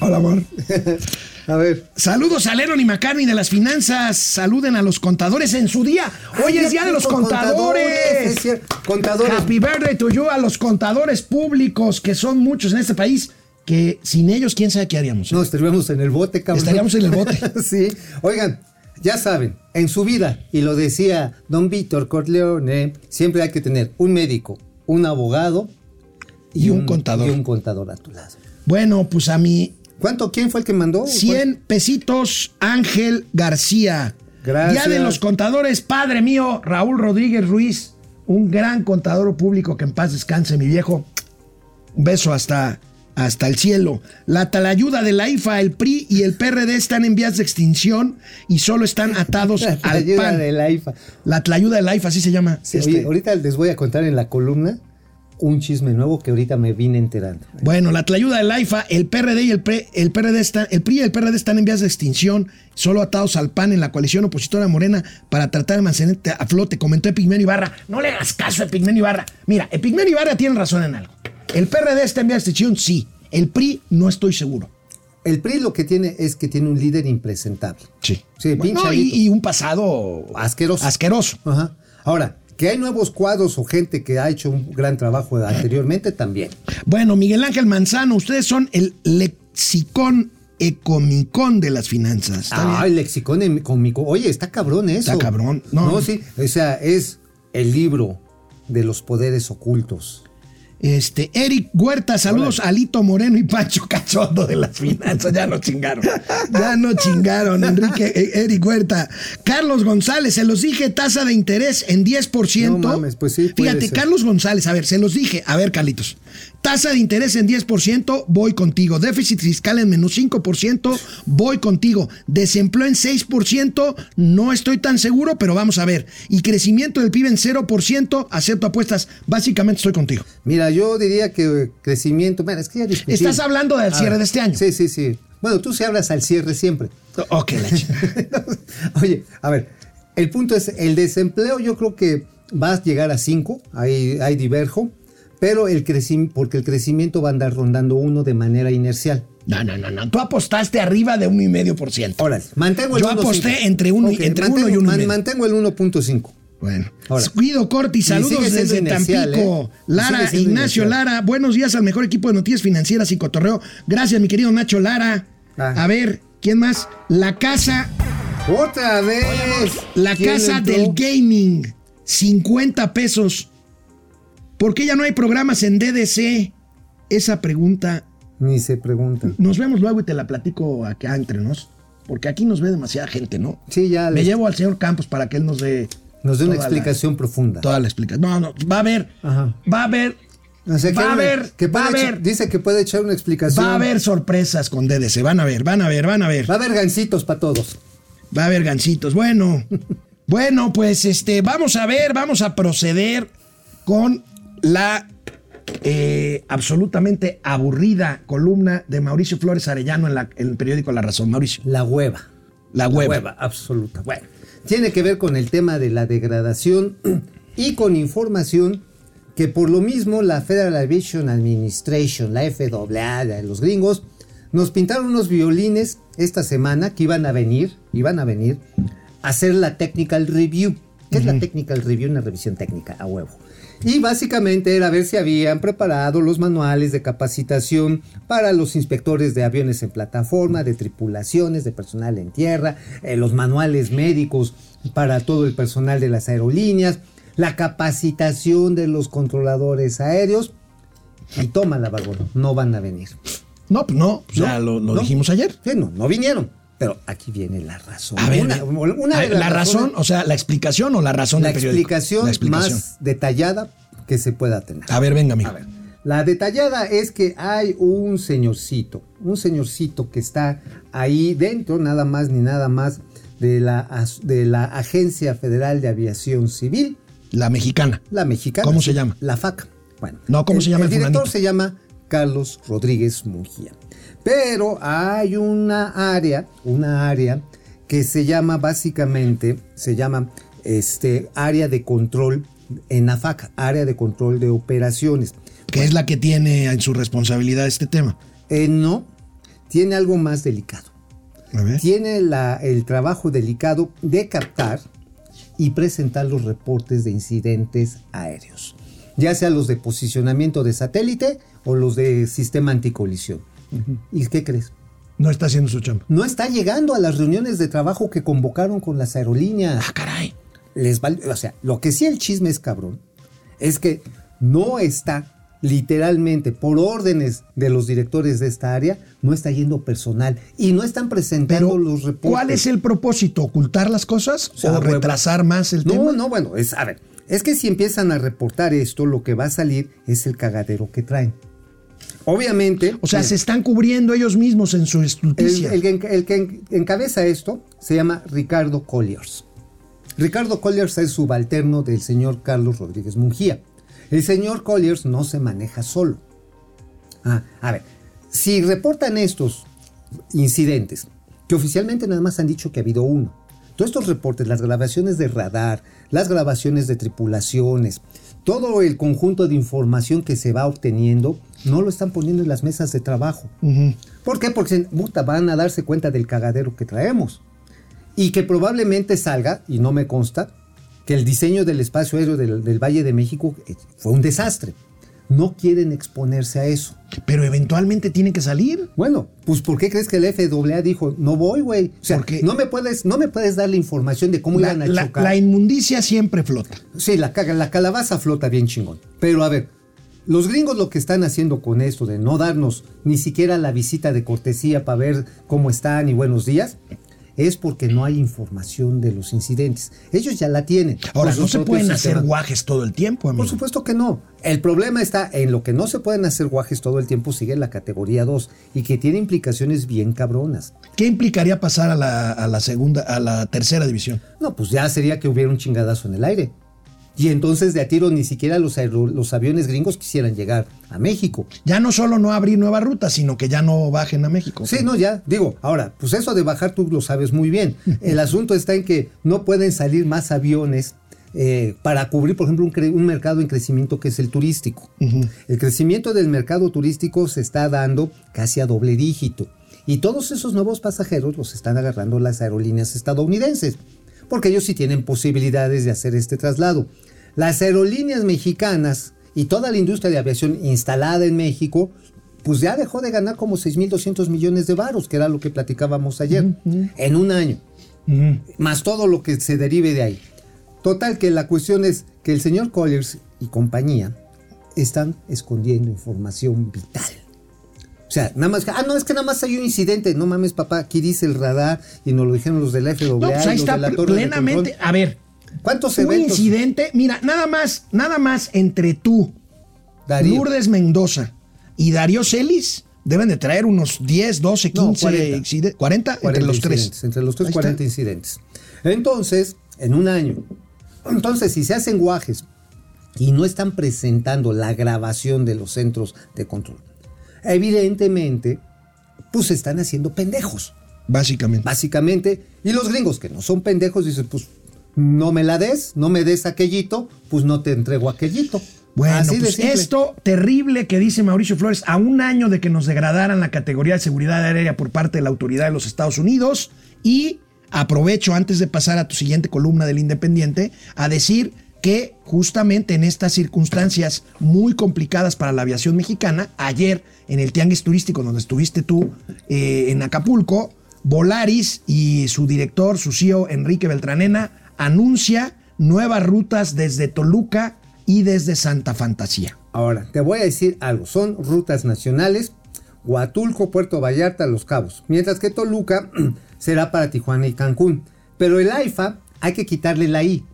Hola, amor. A ver. Saludos a Lennon y McCartney de las finanzas. Saluden a los contadores en su día. Hoy es día de los Con contadores. es cierto. Contadores. Happy birthday to you a los contadores públicos, que son muchos en este país, que sin ellos, quién sabe qué haríamos. ¿eh? No, estaríamos en el bote, cabrón. Estaríamos en el bote. sí. Oigan, ya saben, en su vida, y lo decía don Víctor Corleone, siempre hay que tener un médico, un abogado Y un contador. Y un contador a tu lado. Bueno, pues a mí, ¿Cuánto? ¿Quién fue el que mandó? 100 pesitos, Ángel García. Gracias. Día de los contadores, padre mío, Raúl Rodríguez Ruiz, un gran contador público que en paz descanse, mi viejo. Un beso hasta, hasta el cielo. La talayuda de la IFA, el PRI y el PRD están en vías de extinción y solo están atados La al pan. de la IFA. La tlayuda de la IFA, así se llama. Sí, Este, oye, ahorita les voy a contar en la columna un chisme nuevo que ahorita me vine enterando. Bueno, la tlayuda del AIFA, el PRD y el, PRI, el PRD están, el PRI y el PRD están en vías de extinción, solo atados al PAN en la coalición opositora morena para tratar de mantenerte a flote, comentó Epigmenio Ibarra. No le hagas caso a Epigmenio Ibarra. Mira, Epigmenio Ibarra tiene razón en algo. El PRD está en vías de extinción, sí. El PRI no estoy seguro. El PRI lo que tiene es que tiene un líder impresentable. Sí. Sí, Bueno, y, y un pasado Asqueroso. asqueroso. Ajá. Ahora, que hay nuevos cuadros o gente que ha hecho un gran trabajo anteriormente también. Bueno, Miguel Ángel Manzano, ustedes son el lexicón ecomicón de las finanzas. ¿Está Ah, el lexicón cómico. Oye, está cabrón eso. Está cabrón. No. No, sí. O sea, es el libro de los poderes ocultos. Este, Eric Huerta, saludos a Alito Moreno y Pancho Cachondo de las finanzas. Ya no chingaron. Ya no chingaron, Enrique, eh, Eric Huerta. Carlos González, se los dije, tasa de interés en 10%. No mames, pues sí, Fíjate, ser. Carlos González, a ver, se los dije. A ver, Carlitos. Tasa de interés en 10%, voy contigo. Déficit fiscal en menos 5%, voy contigo. Desempleo en 6%, no estoy tan seguro, pero vamos a ver. Y crecimiento del PIB en 0%, acepto apuestas. Básicamente estoy contigo. Mira, yo diría que crecimiento. Bueno, es que ya discutí. Estás hablando del cierre de este año. Sí, sí, sí. Bueno, tú sí hablas al cierre siempre. Ok. Oye, a ver, el punto es, el desempleo yo creo que va a llegar a 5, ahí, ahí diverjo, pero el crecimiento, porque el crecimiento va a andar rondando uno de manera inercial. No, no, no, no. Tú apostaste arriba de 1,5%. Órale, mantengo el Yo 1.5. aposté entre uno y- Ok, entre mantengo, uno y uno y man- medio. mantengo el 1.5. Bueno. Ahora. Guido Corti, saludos desde Tampico. ¿eh? Lara, Ignacio. Lara, buenos días al mejor equipo de noticias financieras y cotorreo. Gracias, mi querido Nacho Lara. Ah. A ver, ¿quién más? La casa, ¡Otra vez! la ¿Quién casa entró? del gaming, 50 pesos. ¿Por qué ya no hay programas en DDC? Esa pregunta, Ni se preguntan. nos vemos luego y te la platico acá entre nos. Porque aquí nos ve demasiada gente, ¿no? Sí, ya Me les- llevo al señor Campos para que él nos dé. nos dé una la- explicación profunda. Toda la explicación. No, no, va a haber. Ajá. Va a haber. O sea, va a haber. que va a haber. Dice que puede echar una explicación. Va a haber sorpresas con DDC. Van a ver, van a ver, van a ver. Va a haber gancitos para todos. Va a haber gancitos. Bueno. Bueno, pues este, vamos a ver, vamos a proceder con la eh, absolutamente aburrida columna de Mauricio Flores Arellano en, la- en el periódico La Razón. Mauricio, La hueva. la hueva. absoluta. Bueno, tiene que ver con el tema de la degradación y con información que por lo mismo la Federal Aviation Administration, la FAA de los gringos, nos pintaron unos violines esta semana que iban a venir, iban a venir a hacer la technical review. ¿Qué es la technical review? Una revisión técnica, a huevo. Y básicamente era ver si habían preparado los manuales de capacitación para los inspectores de aviones en plataforma, de tripulaciones, de personal en tierra, eh, los manuales médicos para todo el personal de las aerolíneas, la capacitación de los controladores aéreos. Y toma la barbón, no van a venir. No, pues no, pues No, ya lo, lo no. dijimos ayer. Sí, no, no vinieron. Pero aquí viene la razón. A ver, Una- a la razón, o sea, la explicación o la razón la del explicación, La explicación. más detallada que se pueda tener. A ver, venga, amigo. A ver, la detallada es que hay un señorcito, un señorcito que está ahí dentro, nada más ni nada más, de la, de la Agencia Federal de Aviación Civil, La mexicana. la mexicana. ¿Cómo se llama? La FAC. Bueno, No, ¿cómo se llama El el director fulanito? se llama Carlos Rodríguez Mujía. Pero hay una área, una área que se llama básicamente, se llama este área de control en AFAC, área de control de operaciones. Que es la que tiene en su responsabilidad este tema. Eh, no, tiene algo más delicado. A ver. Tiene la- el trabajo delicado de captar y presentar los reportes de incidentes aéreos, ya sea los de posicionamiento de satélite o los de sistema anticolisión. ¿Y qué crees? No está haciendo su chamba. No está llegando a las reuniones de trabajo que convocaron con las aerolíneas. Ah, caray. Les val- o sea, lo que sí el chisme es cabrón, es que no está literalmente por órdenes de los directores de esta área, no está yendo personal y no están presentando Pero, los reportes. ¿cuál es el propósito? ¿Ocultar las cosas O sea, o huevo. retrasar más el No, tema? no, bueno, es, a ver, es que si empiezan a reportar esto, lo que va a salir es el cagadero que traen. Obviamente. O sea, mira, se están cubriendo ellos mismos en su estulticia. el que el encabeza esto se llama Ricardo Colliers. Ricardo Colliers es subalterno del señor Carlos Rodríguez Mungía. El señor Colliers no se maneja solo. Ah, a ver, si reportan estos incidentes, que oficialmente nada más han dicho que ha habido uno, todos estos reportes, las grabaciones de radar, las grabaciones de tripulaciones, todo el conjunto de información que se va obteniendo, no lo están poniendo en las mesas de trabajo. ¿Por qué? Porque puta, van a darse cuenta del cagadero que traemos. Y que probablemente salga, y no me consta, que el diseño del espacio aéreo del, del Valle de México eh, fue un desastre. No quieren exponerse a eso. Pero eventualmente tiene que salir. Bueno, pues ¿por qué crees que el FAA dijo, no voy, güey? O sea, Porque- no me puedes, no me puedes dar la información de cómo La, iban a la- chocar. la inmundicia siempre flota. Sí, la, la calabaza flota bien chingón. Pero a ver, los gringos lo que están haciendo con esto de no darnos ni siquiera la visita de cortesía para ver cómo están y buenos días, es porque no hay información de los incidentes. Ellos ya la tienen. Ahora, no se pueden hacer guajes todo el tiempo, amigo. Por supuesto que no. El problema está en lo que no se pueden hacer guajes todo el tiempo, sigue la categoría 2 y que tiene implicaciones bien cabronas. ¿Qué implicaría pasar a la, a la segunda, a la tercera división? No, pues ya sería que hubiera un chingadazo en el aire. Y entonces de a tiro ni siquiera los, los aviones gringos quisieran llegar a México. Ya no solo no abrir nuevas rutas, sino que ya no bajen a México. Sí, no, ya, digo, ahora, pues eso de bajar tú lo sabes muy bien. El asunto está en que no pueden salir más aviones eh, para cubrir, por ejemplo, un mercado en crecimiento que es el turístico. El crecimiento del mercado turístico se está dando casi a doble dígito. Y todos esos nuevos pasajeros los están agarrando las aerolíneas estadounidenses, porque ellos sí tienen posibilidades de hacer este traslado. Las aerolíneas mexicanas y toda la industria de aviación instalada en México, pues ya dejó de ganar como 6.200 millones de varos, que era lo que platicábamos ayer, en un año, más todo lo que se derive de ahí. Total que la cuestión es que el señor Colliers y compañía están escondiendo información vital. O sea, nada más, ah, no, es que nada más hay un incidente. No mames, papá, aquí dice el radar y nos lo dijeron los del FAA. No, pues ahí está plenamente. A ver, ¿Cuántos un eventos? incidente. Mira, nada más, nada más entre tú, Darío? Lourdes Mendoza y Darío Celis deben de traer unos 10, 12, No, 15, 40. incide- 40, entre 40 los tres. incidentes, Entre los tres, Ahí está. 40 incidentes. Entonces, en un año. Entonces, si se hacen guajes y no están presentando la grabación de los centros de control, evidentemente, pues se están haciendo pendejos. Básicamente. Básicamente, y los gringos que no son pendejos dicen, pues no me la des, no me des aquellito, pues no te entrego aquellito. Bueno, Así pues esto terrible que dice Mauricio Flores, a un año de que nos degradaran la categoría de seguridad aérea por parte de la autoridad de los Estados Unidos. Y aprovecho antes de pasar a tu siguiente columna del Independiente a decir que justamente en estas circunstancias muy complicadas para la aviación mexicana, ayer en el Tianguis Turístico donde estuviste tú eh, en Acapulco, Volaris y su director, su CEO Enrique Beltranena, anuncia nuevas rutas desde Toluca y desde Santa Fantasía. Ahora, te voy a decir algo. Son rutas nacionales, Huatulco, Puerto Vallarta, Los Cabos. Mientras que Toluca será para Tijuana y Cancún. Pero el AIFA hay que quitarle la I.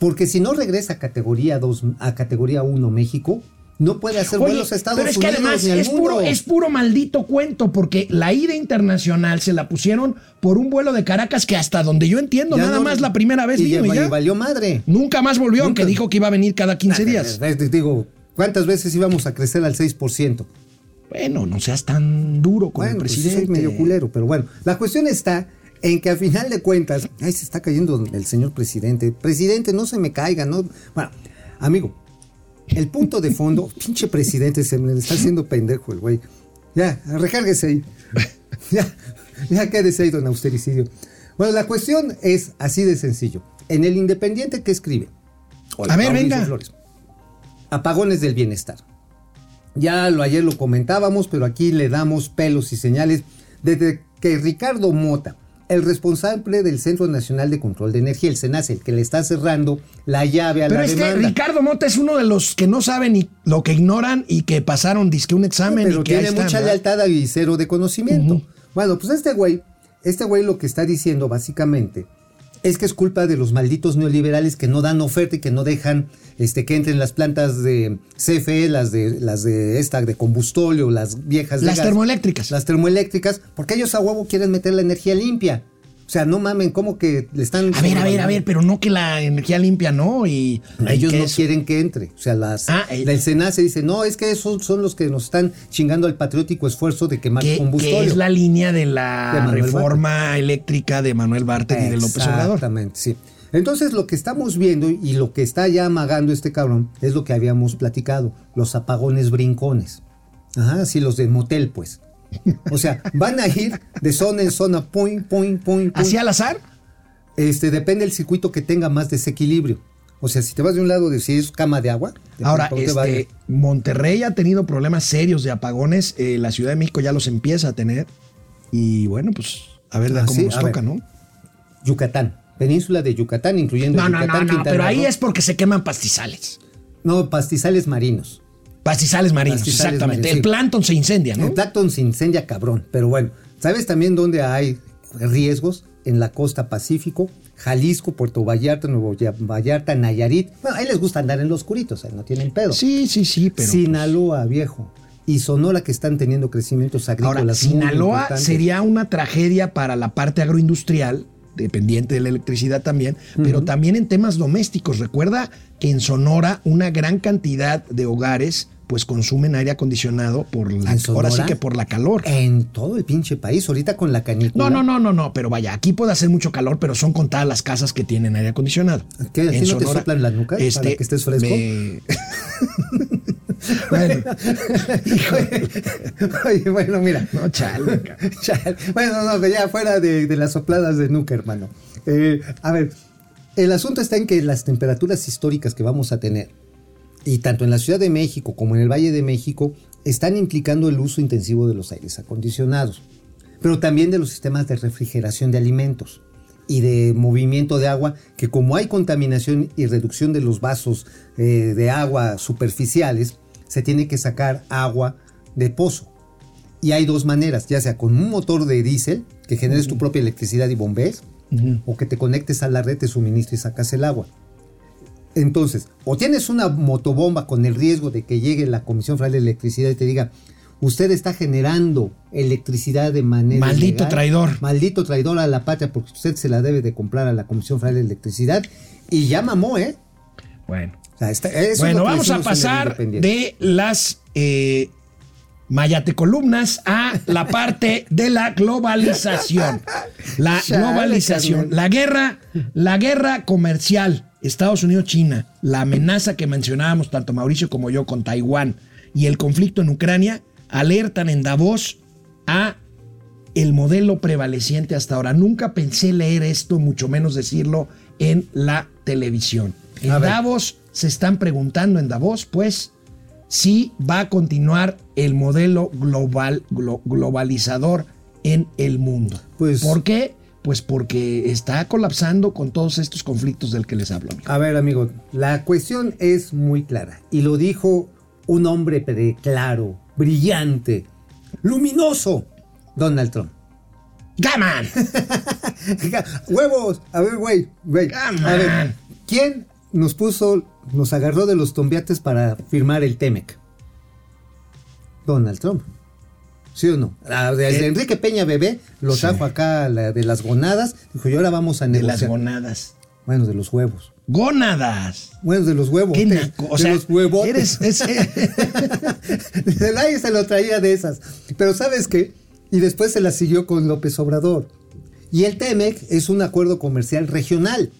Porque si no regresa a categoría 2, a categoría 1 México, no puede hacer Oye, vuelos a Estados pero es que además ni al es mundo. puro, es puro maldito cuento, porque la ida internacional se la pusieron por un vuelo de Caracas que hasta donde yo entiendo, Ya nada no- más la primera vez y, vino y ya- ya. y valió madre. Nunca más volvió, Nunca. aunque dijo que iba a venir cada 15 días. Eh, eh, Digo, ¿cuántas veces íbamos a crecer al 6%? Bueno, no seas tan duro con bueno, el pues presidente. soy medio culero, pero bueno. La cuestión está en que a final de cuentas, ahí se está cayendo el señor presidente. Presidente, no se me caiga, ¿no? Bueno, amigo, el punto de fondo, pinche presidente, se me está haciendo pendejo el güey. Ya, recárguese ahí. ya, ya quédese ahí, don austericidio. Bueno, la cuestión es así de sencillo. En el Independiente, ¿qué escribe? Hola, A ver, venga. Flores. Apagones del bienestar. Ya lo ayer lo comentábamos, pero aquí le damos pelos y señales desde que Ricardo Mota, el responsable del Centro Nacional de Control de Energía, el SENACE, el que le está cerrando la llave a Pero la es que. Ricardo Mota es uno de los que no saben ni lo que ignoran y que pasaron disque un examen pero y que tiene están, mucha ¿verdad? lealtad y cero de conocimiento. Bueno, pues este güey, este güey lo que está diciendo básicamente es que es culpa de los malditos neoliberales que no dan oferta y que no dejan este, que entren las plantas de CFE, las de las de esta de combustóleo, las viejas de Las gas, termoeléctricas. las termoeléctricas, porque ellos a huevo quieren meter la energía limpia. O sea, no mamen, ¿cómo que le están... A ver, a ver, a ver, pero no que la energía limpia no y Ellos no eso- quieren que entre. O sea, las, Ah, eh. el SENACE dice, no, es que esos son los que nos están chingando el patriótico esfuerzo de quemar que, combustible. que es la línea de la De reforma eléctrica de Manuel Bartlett y de López Obrador. Exactamente, sí. Entonces lo que estamos viendo y lo que está ya amagando este cabrón es lo que habíamos platicado, los apagones brincones. Ajá, sí, los de motel, pues. O sea, van a ir de zona en zona, point, point, point. ¿Así al azar? Este, depende del circuito que tenga más desequilibrio. O sea, si te vas de un lado de si es cama de agua, Ahora, este, Monterrey ha tenido problemas serios de apagones. eh, la Ciudad de México ya los empieza a tener. Y bueno, pues a ver Ah, cómo sí, nos toca, ver. ¿no? Yucatán, península de Yucatán, incluyendo No, no, no, Yucatán, no, Quintana pero ahí es porque se queman pastizales. No, pastizales marinos. Pastizales marinos, Pastizales exactamente. marinos, El plancton se incendia, ¿no? El plancton se incendia cabrón, pero bueno, ¿sabes también dónde hay riesgos? En la costa Pacífico, Jalisco, Puerto Vallarta, Nuevo Vallarta, Nayarit. Bueno, ahí les gusta andar en los oscuritos, ahí no tienen pedo. Sí, sí, sí, pero. pues, Sinaloa, viejo. Y Sonora que están teniendo crecimientos agrícolas. Ahora, Sinaloa sería una tragedia para la parte agroindustrial, dependiente de la electricidad también, pero también en temas domésticos. Recuerda que en Sonora una gran cantidad de hogares pues consumen aire acondicionado por la ¿En Sonora? ahora sí que por la calor. En todo el pinche país, ahorita con la canícula. No, no, no, no, no, pero vaya, aquí puede hacer mucho calor, pero son contadas las casas que tienen aire acondicionado. ¿Qué, a ti no te soplan la nuca para que estés fresco? me- bueno, Oye, bueno, mira. no, chale. Chale. Bueno, no, que ya fuera de, de las sopladas de nuca, hermano. Eh, a ver, el asunto está en que las temperaturas históricas que vamos a tener, y tanto en la Ciudad de México como en el Valle de México, están implicando el uso intensivo de los aires acondicionados, pero también de los sistemas de refrigeración de alimentos y de movimiento de agua, que como hay contaminación y reducción de los vasos eh, de agua superficiales, se tiene que sacar agua de pozo. Y hay dos maneras, ya sea con un motor de diésel, que generes tu propia electricidad y bombees, o que te conectes a la red, te suministro y sacas el agua. Entonces, o tienes una motobomba con el riesgo de que llegue la Comisión Federal de Electricidad y te diga, usted está generando electricidad de manera Maldito traidor. Maldito traidor a la patria porque usted se la debe de comprar a la Comisión Federal de Electricidad. Y ya mamó, ¿eh? Bueno. Está- eso Bueno, vamos a pasar de las eh, mayate columnas a la parte de la globalización. La globalización, la guerra, la guerra comercial, Estados Unidos-China, la amenaza que mencionábamos tanto Mauricio como yo con Taiwán y el conflicto en Ucrania alertan en Davos a el modelo prevaleciente hasta ahora. Nunca pensé leer esto, mucho menos decirlo en la televisión. En. Davos se están preguntando en Davos, pues, si va a continuar el modelo global, glo- globalizador en el mundo. Pues- ¿Por qué? Pues porque está colapsando con todos estos conflictos del que les hablo. amigo. A ver, amigo, la cuestión es muy clara. Y lo dijo un hombre claro, brillante, luminoso, Donald Trump. ¡Gaman! ¡Huevos! A ver, güey, güey. A ver. ¿quién nos puso, nos agarró de los tombiates para firmar el TEMEC? Donald Trump. ¿Sí o no? Ah, Desde Eh. Enrique Peña Bebé lo Sí. trajo acá la de las gonadas. Dijo, y ahora vamos a De las negociar. gonadas. bueno, de los huevos. ¡Gónadas! Bueno, de los huevos. ¡Qué de! O de sea, los huevos. eres... es- El aire se lo traía de esas. Pero ¿sabes qué? Y después se la siguió con López Obrador. Y el TEMEC es un acuerdo comercial regional.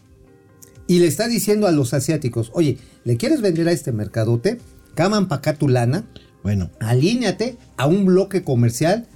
Y le está diciendo a los asiáticos, oye, ¿le quieres vender a este mercadote? Caman pa' acá tu lana, bueno, alíñate a un bloque comercial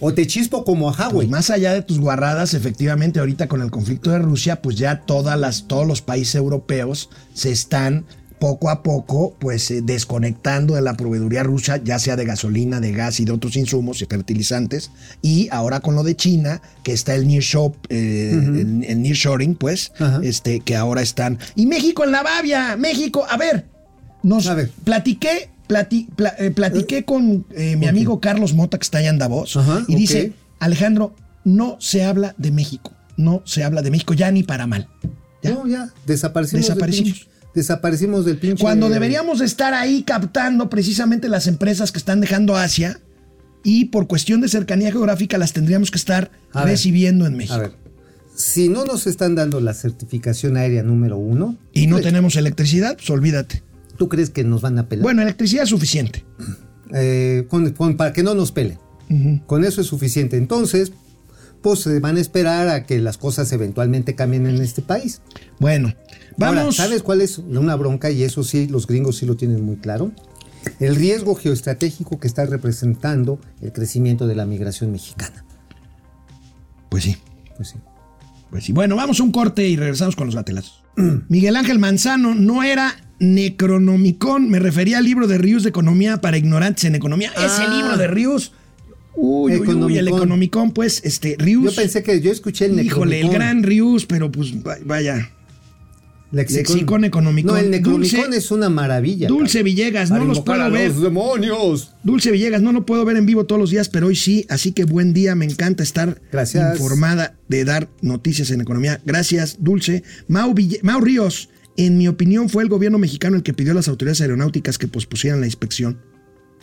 o te chispo como a Pues Huawei. más allá de tus guarradas, efectivamente, ahorita con el conflicto de Rusia, pues ya todas las, todos los países europeos se están poco a poco, pues eh, desconectando de la proveeduría rusa, ya sea de gasolina, de gas y de otros insumos y fertilizantes. Y ahora con lo de China, que está el nearshop, eh, el, el nearshoring, pues, este, que ahora están. Y México en la babia, México, a ver, nos A ver. platiqué. plati- pla- eh, platiqué con eh, mi amigo Carlos Mota, que está allá en Davos, y dice. Alejandro, no se habla de México. No se habla de México ya ni para mal. Ya. No, ya, desaparecimos. Desaparecimos. Desaparecimos del pinche. Cuando deberíamos de estar ahí captando precisamente las empresas que están dejando Asia y por cuestión de cercanía geográfica las tendríamos que estar A ver, recibiendo en México. A ver, si no nos están dando la certificación aérea número uno, Y no pues, tenemos electricidad, pues olvídate. ¿tú crees que nos van a pelar? Bueno, electricidad es suficiente. Eh, con- con- para que no nos pelen. Con eso es suficiente. Entonces, pues se van a esperar a que las cosas eventualmente cambien en este país. Bueno, Ahora, vamos. ¿sabes cuál es una bronca? Y eso sí, los gringos sí lo tienen muy claro. El riesgo geoestratégico que está representando el crecimiento de la migración mexicana. Pues sí. Pues sí. Pues sí. Bueno, vamos a un corte y regresamos con los gatelazos. Miguel Ángel Manzano no era Necronomicon, me refería al libro de Rius de Economía para ignorantes en economía. Ese Ah. libro de Rius. Uy, uy, el. Economicon, pues, este, Rius. Yo pensé que yo escuché el Híjole, el Necronomicon. gran Rius, pero pues va- vaya. Lexicon Economicon. No, el Necronomicon es una maravilla. Dulce. Villegas, Para no los puedo a ver. los demonios. Dulce Villegas, no lo puedo ver en vivo todos los días, pero hoy sí, así que buen día, me encanta estar Gracias. informada de dar noticias en economía. Gracias, Dulce. Mau, Ville- Mau Ríos, en mi opinión fue el gobierno mexicano el que pidió a las autoridades aeronáuticas que pospusieran la inspección.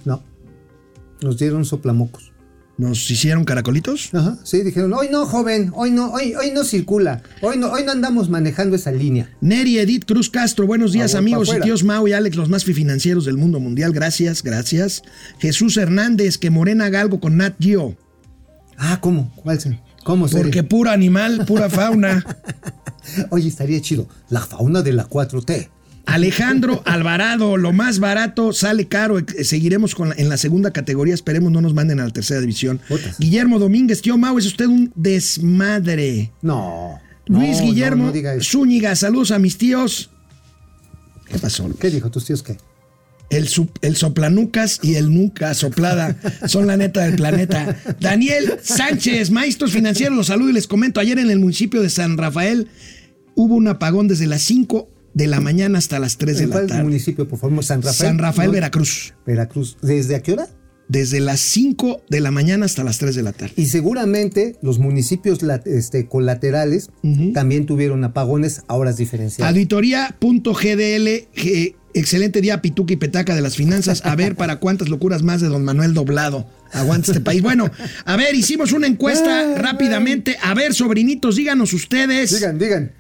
No. Nos dieron soplamocos. ¿Nos hicieron caracolitos? Ajá, sí, dijeron, hoy no, joven, hoy no, hoy, hoy no circula, hoy no, hoy no andamos manejando esa línea. Neri Edith Cruz Castro, buenos días Favor, amigos y tíos Mau y Alex, los más financieros del mundo mundial. Gracias, gracias. Jesús Hernández, que Morena haga algo con Nat Geo. Ah, ¿cómo? ¿Cuál se? ¿Cómo se? Porque puro animal, pura fauna. Oye, estaría chido. La fauna de la 4T. Alejandro Alvarado, lo más barato sale caro. Eh, Seguiremos con la- en la segunda categoría. Esperemos no nos manden a la tercera división. Putas. Guillermo Domínguez, tío Mau, es usted un desmadre. No. Luis no, Guillermo no, no diga eso. Zúñiga, saludos a mis tíos. ¿Qué pasó? ¿Qué dijo tus tíos qué? El, el soplanucas y el nunca soplada son la neta del planeta. Daniel Sánchez, maestros financieros, los saludo y les comento. Ayer en el municipio de San Rafael hubo un apagón desde las 5 de la mañana hasta las 3 de ¿En la cuál tarde. municipio, por favor? San Rafael. San Rafael, No, Veracruz. Veracruz. ¿Desde a qué hora? Desde las 5 de la mañana hasta las 3 de la tarde. Y seguramente los municipios este, colaterales también tuvieron apagones a horas diferenciadas. Auditoría.gdl, excelente día, Pituca y Petaca de las finanzas. A ver para cuántas locuras más de don Manuel Doblado. Aguanta este país. Bueno, a ver, hicimos una encuesta rápidamente. A ver, sobrinitos, díganos ustedes. Digan, digan.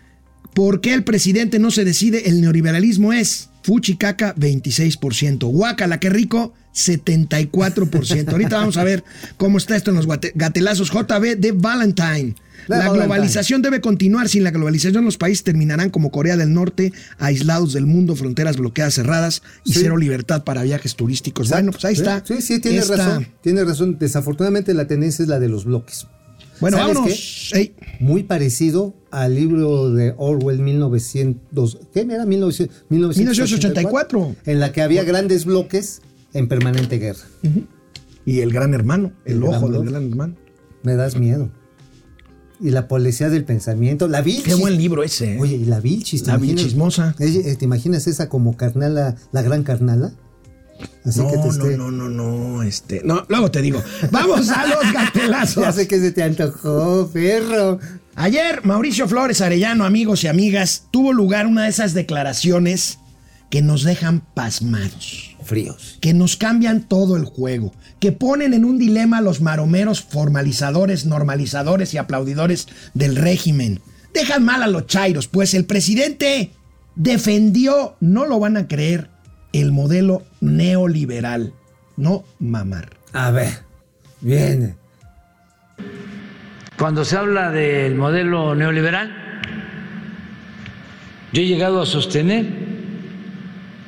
¿Por qué el presidente no se decide? El neoliberalismo es Fuchicaca 26%, Guacala, qué rico 74%. Ahorita vamos a ver cómo está esto en los gatelazos JB de Valentine. La globalización debe continuar. Sin la globalización, los países terminarán como Corea del Norte, aislados del mundo, fronteras bloqueadas, cerradas y Sí. cero libertad para viajes turísticos. Bueno, pues ahí Sí, está. Sí, sí, tiene razón. Tiene razón. Desafortunadamente la tendencia es la de los bloques. Bueno, ¿Sabes vámonos. Muy parecido al libro de Orwell 1900. ¿Qué era? 1900 1984. En la que había grandes bloques en permanente guerra. Y el gran hermano, el, ojo del gran hermano. Me das miedo. Y la policía del pensamiento. La Vilchis. Qué buen libro ese. ¿eh? Oye, y la Vilchis. ¿te La? Vilchismosa. Eh, ¿Te imaginas esa como carnala, la gran carnala? Así no, que te esté- no, no, no, no, este, no, luego te digo. Vamos a los gatelazos. Ya sé que se te antojó, perro. Ayer, Mauricio Flores Arellano, amigos y amigas, tuvo lugar una de esas declaraciones que nos dejan pasmados, Fríos. que nos cambian todo el juego, que ponen en un dilema a los maromeros formalizadores, normalizadores y aplaudidores del régimen. Dejan mal a los chairos, pues el presidente defendió, no lo van a creer, el modelo neoliberal, no mamar. A ver, viene. Cuando se habla del modelo neoliberal, yo he llegado a sostener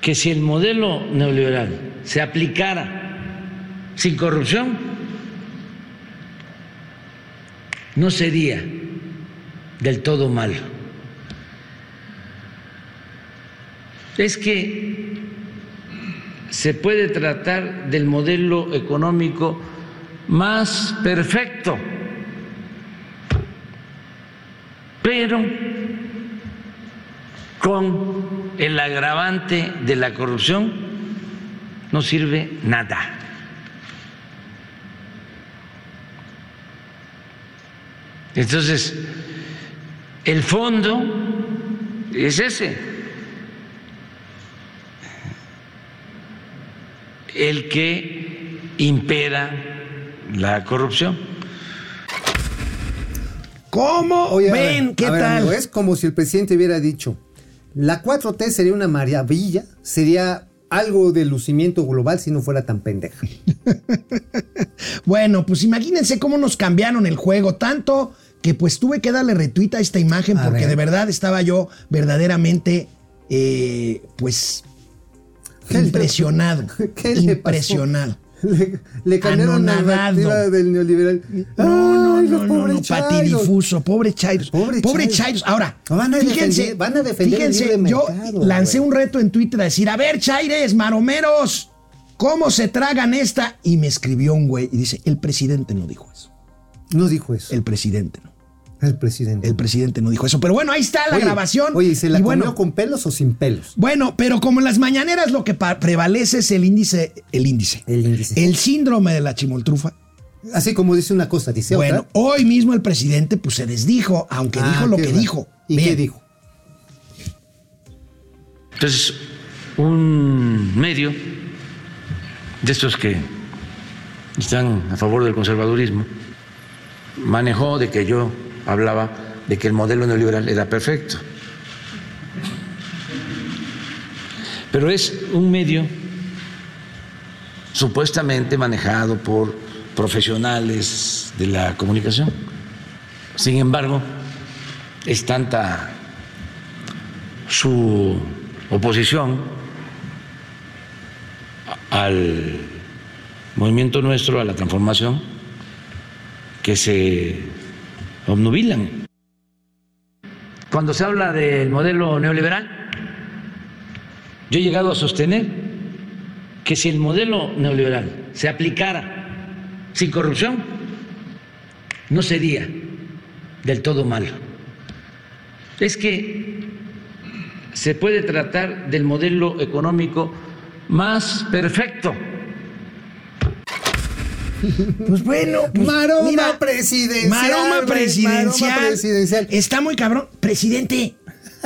que si el modelo neoliberal se aplicara sin corrupción, no sería del todo malo. Es que se puede tratar del modelo económico más perfecto pero con el agravante de la corrupción no sirve nada. Entonces, el fondo es ese, el que impera la corrupción. ¿Cómo Oye, ven? ver, ¿Qué ver, tal? amigo, es como si el presidente hubiera dicho, la 4T sería una maravilla, sería algo de lucimiento global si no fuera tan pendeja. Bueno, pues imagínense cómo nos cambiaron el juego, tanto que pues tuve que darle retweet a esta imagen A porque ver. de verdad estaba yo verdaderamente, eh, pues, ¿Qué le- impresionado. ¿Qué le impresionado. Le, le cambiaron la narrativa del neoliberal. No, no, Ay, no, no, pobres no, patidifuso, pobre Chairos. Pobre Pobre, Chairos. Chairos. Ahora, Van a fíjense, defender- van a defender el fíjense, libre yo mercado, lancé güey. un reto en Twitter a decir, a ver, Chaires, maromeros, ¿cómo se tragan esta? Y me escribió un güey y dice, el presidente no dijo eso. No dijo eso. El presidente no. El, presidente. El presidente no dijo eso. Pero bueno, ahí está la Oye, grabación. Oye, ¿y se la Y comió bueno, con pelos o sin pelos? Bueno, pero como en las mañaneras lo que prevalece es el índice, el índice. El índice. El síndrome de la chimoltrufa. Así como dice una cosa, dice Bueno, otra. hoy mismo el presidente pues se desdijo, aunque Ah, dijo lo que bueno. dijo. ¿Y Bien. qué dijo? Entonces, un medio de estos que están a favor del conservadurismo manejó de que yo hablaba de que el modelo neoliberal era perfecto. Pero es un medio supuestamente manejado por profesionales de la comunicación. Sin embargo, es tanta su oposición al movimiento nuestro, a la transformación, que se obnubilan. Cuando se habla del modelo neoliberal, yo he llegado a sostener que si el modelo neoliberal se aplicara sin corrupción, no sería del todo malo. Es que se puede tratar del modelo económico más perfecto. Pues bueno, pues, Maroma mira, presidencial, Maroma presidencial. maroma presidencial. Está muy cabrón. Presidente,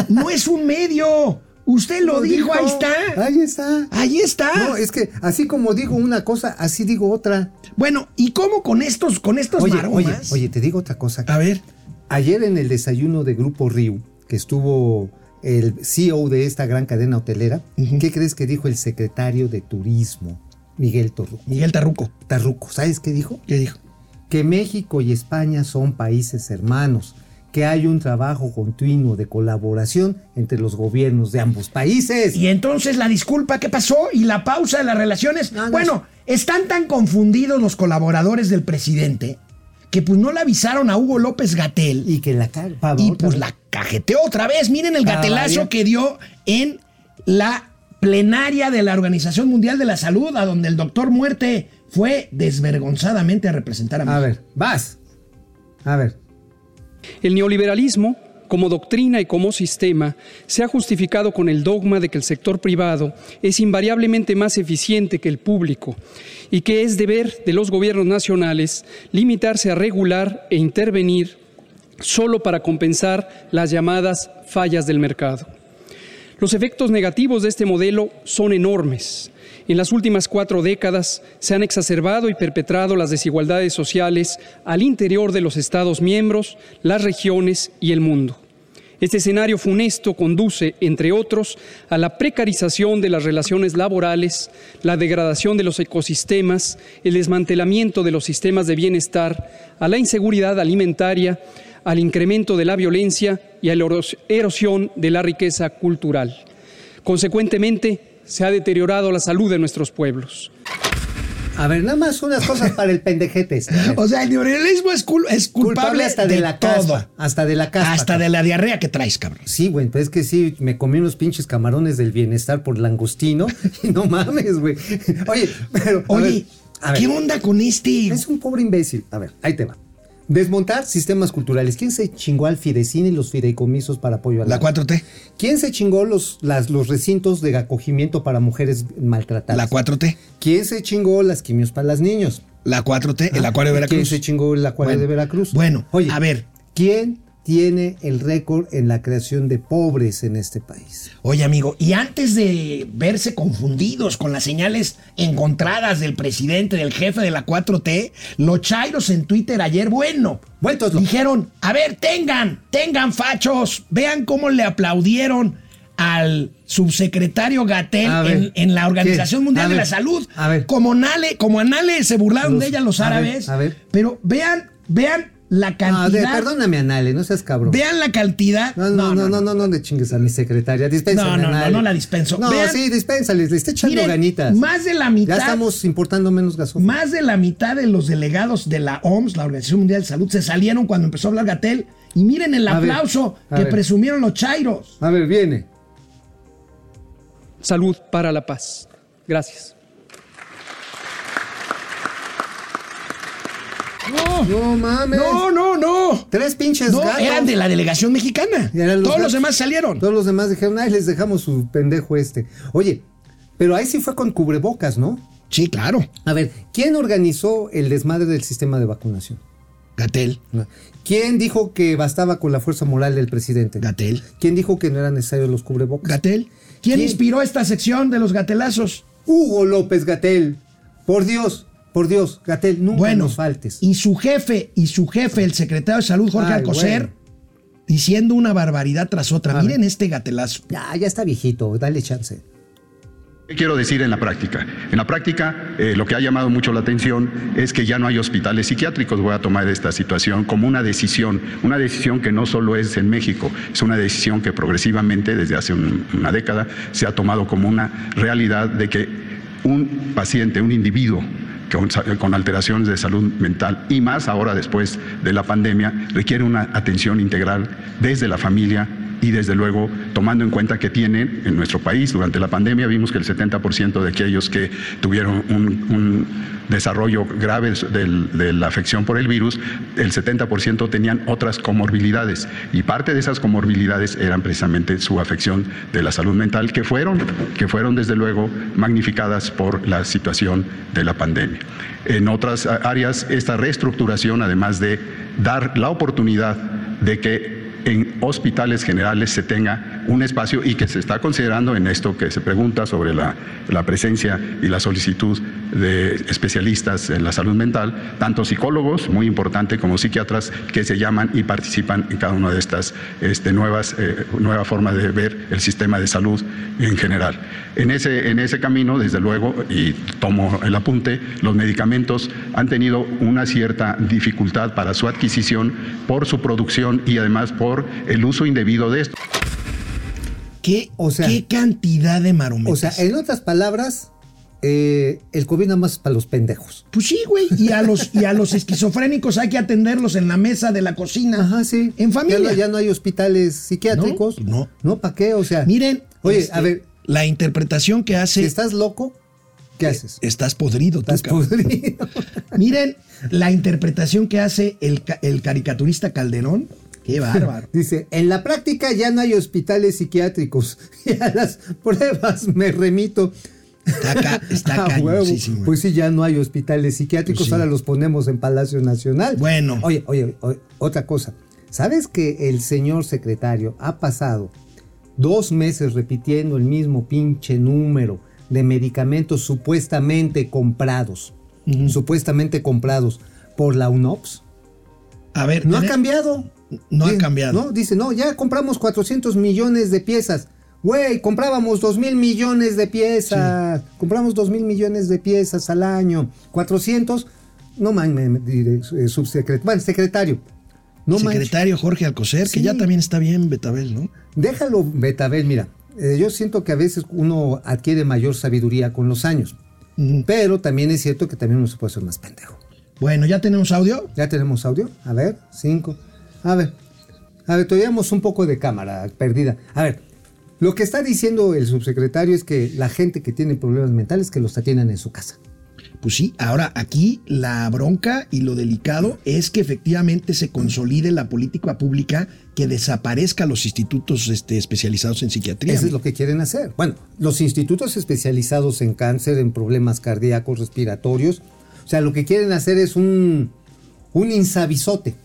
no es un medio. Usted lo, dijo, ahí está. Ahí está. Ahí está. No, es que así como digo una cosa, así digo otra. Bueno, ¿y cómo con estos, con estos Oye, maromas? oye, oye, te digo otra cosa. A ver. Ayer en el desayuno de Grupo Riu, que estuvo el CEO de esta gran cadena hotelera, ¿qué crees que dijo el secretario de Turismo, Miguel Torru- Miguel Tarruco. Tarruco? ¿Sabes qué dijo? ¿Qué dijo? Que México y España son países hermanos, que hay un trabajo continuo de colaboración entre los gobiernos de ambos países. Y entonces la disculpa, ¿qué pasó? Y la pausa de las relaciones. No, no, bueno, están tan confundidos los colaboradores del presidente que pues no le avisaron a Hugo López Gatel Y que la y pues la cajeteó otra vez. Miren el Para gatelazo que dio en la plenaria de la Organización Mundial de la Salud, a donde el doctor Muerte fue desvergonzadamente a representar a México. A ver, vas. A ver. El neoliberalismo, como doctrina y como sistema, se ha justificado con el dogma de que el sector privado es invariablemente más eficiente que el público y que es deber de los gobiernos nacionales limitarse a regular e intervenir solo para compensar las llamadas fallas del mercado. Los efectos negativos de este modelo son enormes. En las últimas cuatro décadas se han exacerbado y perpetrado las desigualdades sociales al interior de los Estados miembros, las regiones y el mundo. Este escenario funesto conduce, entre otros, a la precarización de las relaciones laborales, la degradación de los ecosistemas, el desmantelamiento de los sistemas de bienestar, a la inseguridad alimentaria, al incremento de la violencia y a la eros- erosión de la riqueza cultural. Consecuentemente, se ha deteriorado la salud de nuestros pueblos. A ver, nada más unas cosas para el pendejete. este. O sea, el neoliberalismo es, cul- es culpable, hasta de, la caspa. todo. Hasta de la caspa. Hasta de la diarrea que traes, cabrón. Sí, güey, pero es que sí, me comí unos pinches camarones del bienestar por langostino y no mames, güey. Oye, pero. a Oye, ver, a ver, ¿qué onda con este? Es un pobre imbécil. A ver, ahí te va. Desmontar sistemas culturales. ¿Quién se chingó al Fidecine y los fideicomisos para apoyo a La 4T. ¿Quién se chingó los, las, los recintos de acogimiento para mujeres maltratadas? La 4T. ¿Quién se chingó las quimios para las niños? La 4T, el acuario de ¿Quién Veracruz. se chingó el acuario Bueno, de Veracruz? bueno, Oye, a ver. ¿quién tiene el récord en la creación de pobres en este país. Oye, amigo, y antes de verse confundidos con las señales encontradas del presidente, del jefe de la 4T, los chairos en Twitter ayer, bueno, Vueltos locos. dijeron, a ver, tengan, tengan fachos, vean cómo le aplaudieron al subsecretario Gatel en, en la Organización ¿qué? Mundial A de ver, la Salud. a ver. Como Nale, como a Nale se burlaron Los- de ella los a ver, árabes. a ver. Pero vean, vean la No, cantidad. de- perdóname, Anale, no seas cabrón. Vean la cantidad. No, no, no, no, no, no le chingues a mi secretaria. Dispénsale, No, no, no, Anale. no la dispenso. No, Vean- sí, dispénsale, le está echando Miren, ganitas. Más de la mitad. Ya estamos importando menos gasolina. Más de la mitad de los delegados de la OMS, la Organización Mundial de Salud, se salieron cuando empezó a hablar Gatel. Y miren el A aplauso que ver. presumieron los chairos. A ver, viene. Salud para la paz. Gracias. No mames. No, no, no. Tres pinches No, gatos. eran de la delegación mexicana. Todos los demás salieron. Todos los demás dijeron, ay, les dejamos su pendejo este. Oye, pero ahí sí fue con cubrebocas, ¿no? Sí, claro. A ver, ¿quién organizó el desmadre del sistema de vacunación? Gatel, ¿Quién dijo que bastaba con la fuerza moral del presidente? Gatel, ¿Quién dijo que no eran necesarios los cubrebocas? Gatel. ¿Quién, ¿Quién? inspiró esta sección de los gatelazos? Hugo López Gatel. Por Dios, por Dios, Gatel, nunca Bueno, nos faltes. y su jefe, y su jefe, el secretario de Salud, Jorge Ay, Alcocer, bueno. diciendo una barbaridad tras otra. A Miren ver. este gatelazo. Ya, ya está viejito, dale chance. ¿Qué quiero decir en la práctica? En la práctica, eh, lo que ha llamado mucho la atención es que ya no hay hospitales psiquiátricos. Voy a tomar esta situación como una decisión, una decisión que no solo es en México, es una decisión que progresivamente, desde hace un- una década, se ha tomado como una realidad de que un paciente, un individuo con, alteraciones de salud mental y más ahora después de la pandemia, requiere una atención integral desde la familia y desde luego tomando en cuenta que tienen en nuestro país durante la pandemia vimos que el 70% de aquellos que tuvieron un, desarrollo grave de la afección por el virus, el 70% tenían otras comorbilidades y parte de esas comorbilidades eran precisamente su afección de la salud mental que fueron, que fueron desde luego magnificadas por la situación de la pandemia. En otras áreas, esta reestructuración, además de dar la oportunidad de que en hospitales generales se tenga un espacio y que se está considerando en esto que se pregunta sobre la, presencia y la solicitud de especialistas en la salud mental, tanto psicólogos, muy importante, como psiquiatras que se llaman y participan en cada una de estas este, nuevas eh, nueva forma de ver el sistema de salud en general. En ese, en ese camino, desde luego, y tomo el apunte, los medicamentos han tenido una cierta dificultad para su adquisición por su producción y además por el uso indebido de esto. ¿Qué, O sea- qué cantidad de marometas? O sea, en otras palabras, eh, el COVID nada más es para los pendejos. Pues sí, güey. Y a los, y a los esquizofrénicos hay que atenderlos en la mesa de la cocina. Ajá, sí. En familia. Ya no, ya no hay hospitales psiquiátricos. No, no. No, ¿para qué? O sea. Miren. Oye, este, a ver, La interpretación que hace. si estás loco, ¿qué haces? Estás podrido, tú, Estás cabrón. podrido. Miren la interpretación que hace el, el caricaturista Calderón. Qué bárbaro. Dice, en la práctica ya no hay hospitales psiquiátricos. Y a las pruebas me remito. Está, ca- está A huevo. cañoncísimo. Pues sí, ya no hay hospitales psiquiátricos, Pues sí. ahora los ponemos en Palacio Nacional. Bueno. Oye, oye, oye, otra cosa. ¿Sabes que el señor secretario ha pasado dos meses repitiendo el mismo pinche número de medicamentos supuestamente comprados? Supuestamente comprados por la UNOPS. A ver, No ha cambiado. No ha cambiado. No, dice, no, ya compramos 400 millones de piezas. Güey, comprábamos 2 mil millones de piezas. Compramos 2 mil millones de piezas al año. 400, no mames, diré, eh, subsecretario. Bueno, secretario. No. Secretario Jorge Alcocer, que ya también está bien, Betabel, ¿no? Déjalo, Betabel, mira. eh, yo siento que a veces uno adquiere mayor sabiduría con los años. Pero también es cierto que también uno se puede hacer más pendejo. Bueno, ¿ya tenemos audio? ¿Ya tenemos audio? A ver, cinco. A ver. A ver, todavía un poco de cámara perdida. A ver, lo que está diciendo el subsecretario es que la gente que tiene problemas mentales que los atiendan en su casa. Pues sí, ahora aquí la bronca y lo delicado es que efectivamente se consolide la política pública que desaparezca los institutos este, especializados en psiquiatría. Eso es lo que quieren hacer. Bueno, los institutos especializados en cáncer, en problemas cardíacos, respiratorios, o sea, lo que quieren hacer es un, un insabizote.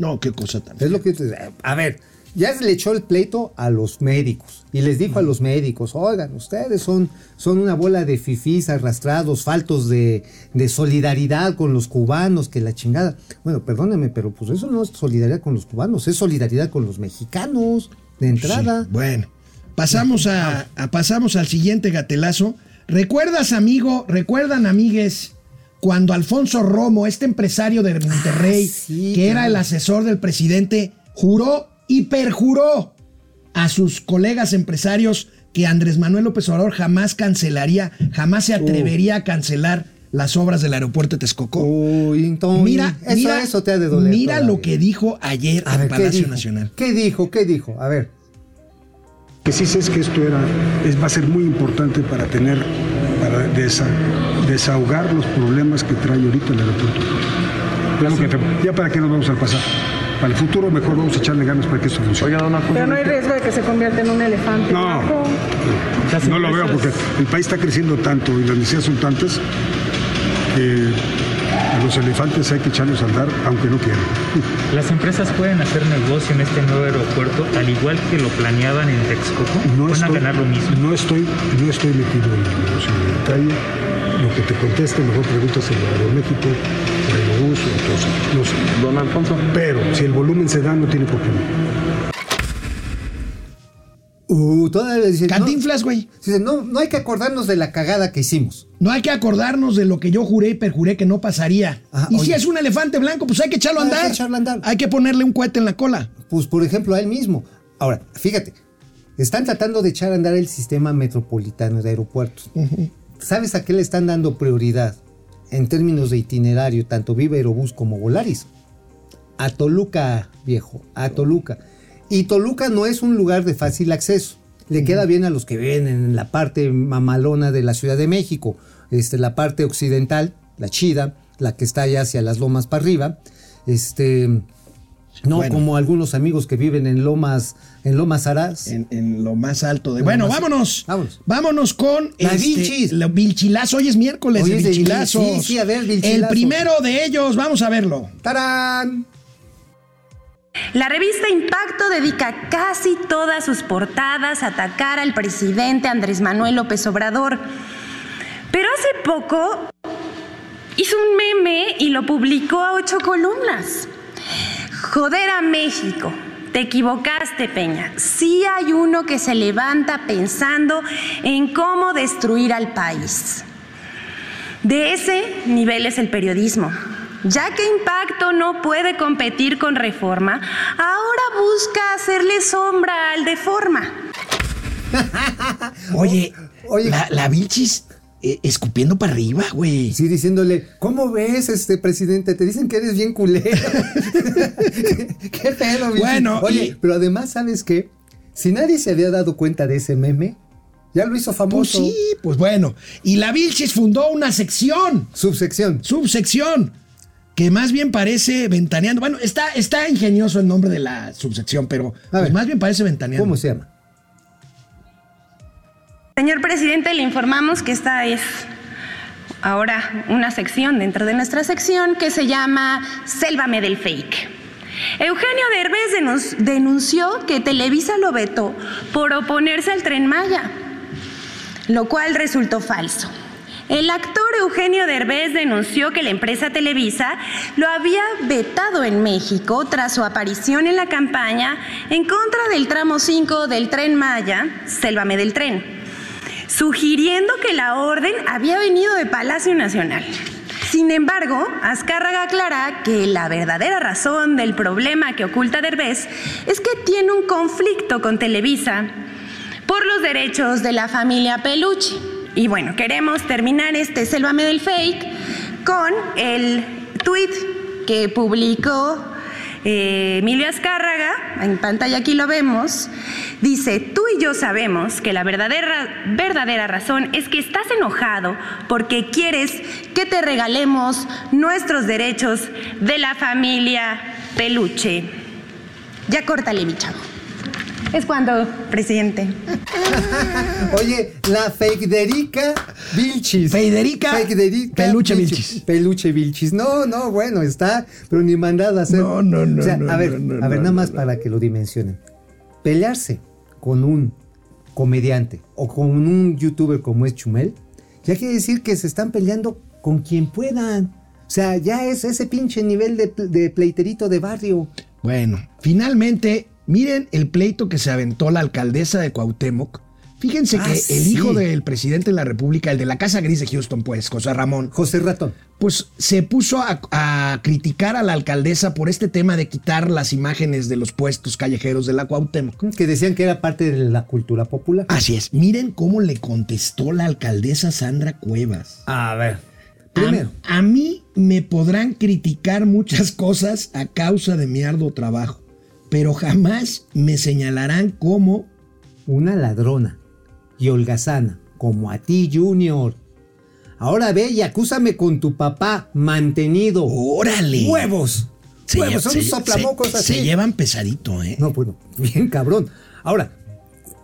No, qué cosa tan. Es lo que a ver, ya se le echó el pleito a los médicos y les dijo a los médicos, oigan, ustedes son, son una bola de fifís arrastrados, faltos de, de solidaridad con los cubanos, que la chingada. Bueno, perdóneme, pero pues eso no es solidaridad con los cubanos, es solidaridad con los mexicanos, de entrada. Sí, bueno, pasamos, a, a- pasamos al siguiente gatelazo. ¿Recuerdas, amigo? ¿Recuerdan, amigues? Cuando Alfonso Romo, este empresario de Monterrey, Ah, sí, que era el asesor del presidente, juró y perjuró a sus colegas empresarios que Andrés Manuel López Obrador jamás cancelaría, jamás se atrevería a cancelar las obras del aeropuerto de Texcoco. Uy, entonces, mira, eso, mira, eso te ha de doler. mira lo que dijo ayer A en ver, ¿qué Palacio dijo? Nacional. ¿Qué dijo? ¿Qué dijo? A ver. Que sí sé es que esto era, es, va a ser muy importante para tener, para desa- desahogar los problemas que trae ahorita el aeropuerto. Ya, lo que- ya para qué nos vamos al pasado. Para el futuro mejor vamos a echarle ganas para que esto funcione. Pero no hay riesgo de que se convierta en un elefante. No. blanco. No lo veo porque el país está creciendo tanto y las necesidades son tantas que los elefantes hay que echarlos a andar aunque no quieran. Las empresas pueden hacer negocio en este nuevo aeropuerto al igual que lo planeaban en Texcoco. No Van a estoy, ganar lo mismo. no estoy, no estoy metido en el negocio de detalle. Lo que te conteste, mejor preguntas en Aeroméxico, en Aerobús, entonces, no sé. Don Alfonso. Pero si el volumen se da, no tiene por qué no. Uh, todavía dice, no, Cantinflas, güey. no, no hay que acordarnos de la cagada que hicimos. No hay que acordarnos de lo que yo juré y perjuré que no pasaría. Ajá, y si es un elefante blanco, pues hay que echarlo a Hay que andar. echarlo a andar. Hay que ponerle un cohete en la cola. Pues, por ejemplo, a él mismo. Ahora, fíjate, están tratando de echar a andar el sistema metropolitano de aeropuertos. ¿Sabes a qué le están dando prioridad en términos de itinerario, tanto Viva Aerobús como Volaris? A Toluca, viejo, a Toluca. Y Toluca no es un lugar de fácil acceso. Le queda bien a los que viven en la parte mamalona de la Ciudad de México, este, la parte occidental, la chida, la que está allá hacia las lomas para arriba. Este, no Bueno. como algunos amigos que viven en Lomas, en Lomas Arás. En, en lo más alto de. En Bueno, vámonos. Vámonos. Vámonos con. La Vilchis. lo- Vilchilazo. Hoy es miércoles Hoy es de sí, sí, a ver, El Vilchilazo. primero de ellos, vamos a verlo. ¡Tarán! La revista Impacto dedica casi todas sus portadas a atacar al presidente Andrés Manuel López Obrador. Pero hace poco hizo un meme y lo publicó a ocho columnas. Joder a México. Te equivocaste, Peña. Sí hay uno que se levanta pensando en cómo destruir al país. De ese nivel es el periodismo. Ya que Impacto no puede competir con Reforma, ahora busca hacerle sombra al de Forma. Oye, Oye. la, la Vilchis eh, escupiendo para arriba, güey. Sí, diciéndole, ¿cómo ves, este presidente? Te dicen que eres bien culero. ¿Qué pedo, bicho? Bueno, Oye, y- pero además, ¿sabes qué? Si nadie se había dado cuenta de ese meme, ya lo hizo Pues famoso. sí, pues bueno. Y la Vilchis fundó una sección, Subsección. subsección, que más bien parece ventaneando. Bueno, está, está ingenioso el nombre de la subsección, pero pues ver. más bien parece ventaneando. ¿Cómo se llama? Señor presidente, le informamos que esta es ahora una sección dentro de nuestra sección que se llama Sélvame del Fake. Eugenio Derbez denun- denunció que Televisa lo vetó por oponerse al tren Maya, lo cual resultó falso. El actor Eugenio Derbez denunció que la empresa Televisa lo había vetado en México tras su aparición en la campaña en contra del tramo 5 del tren Maya, Sélvame del tren, sugiriendo que la orden había venido de Palacio Nacional. Sin embargo, Azcárraga aclara que la verdadera razón del problema que oculta Derbez es que tiene un conflicto con Televisa por los derechos de la familia Peluche. Y bueno, queremos terminar este Sélvame del Fake con el tweet que publicó eh, Emilio Azcárraga, en pantalla aquí lo vemos, dice, tú y yo sabemos que la verdadera, verdadera razón es que estás enojado porque quieres que te regalemos nuestros derechos de la familia Peluche. Ya córtale, mi chavo. Es cuando, presidente. Oye, la Federica Vilchis. Federica Peluche Vilchis. Peluche Vilchis. No, no, bueno, está, pero ni mandada a hacer. No, no, no, O sea, no, a ver, no, no, a ver, no, nada más no. para que lo dimensionen. Pelearse con un comediante o con un youtuber como es Chumel, ya quiere decir que se están peleando con quien puedan. O sea, ya es ese pinche nivel de, de pleiterito de barrio. Bueno, finalmente, miren el pleito que se aventó la alcaldesa de Cuauhtémoc. Fíjense Ah, que el hijo del presidente de la República, el de la Casa Gris de Houston, pues, José Ramón, José Ratón. pues se puso a, a criticar a la alcaldesa por este tema de quitar las imágenes de los puestos callejeros de la Cuauhtémoc. Que decían que era parte de la cultura popular. Así es, miren cómo le contestó la alcaldesa Sandra Cuevas. A ver. A- Primero. A, mí me podrán criticar muchas cosas a causa de mi arduo trabajo, pero jamás me señalarán como una ladrona y holgazana, como a ti, Junior. Ahora ve y acúsame con tu papá mantenido. ¡Órale! ¡Huevos! se, ¡Huevos! Son se- soplamocos se- así. se llevan pesadito, ¿eh? No, bueno, bien cabrón. Ahora,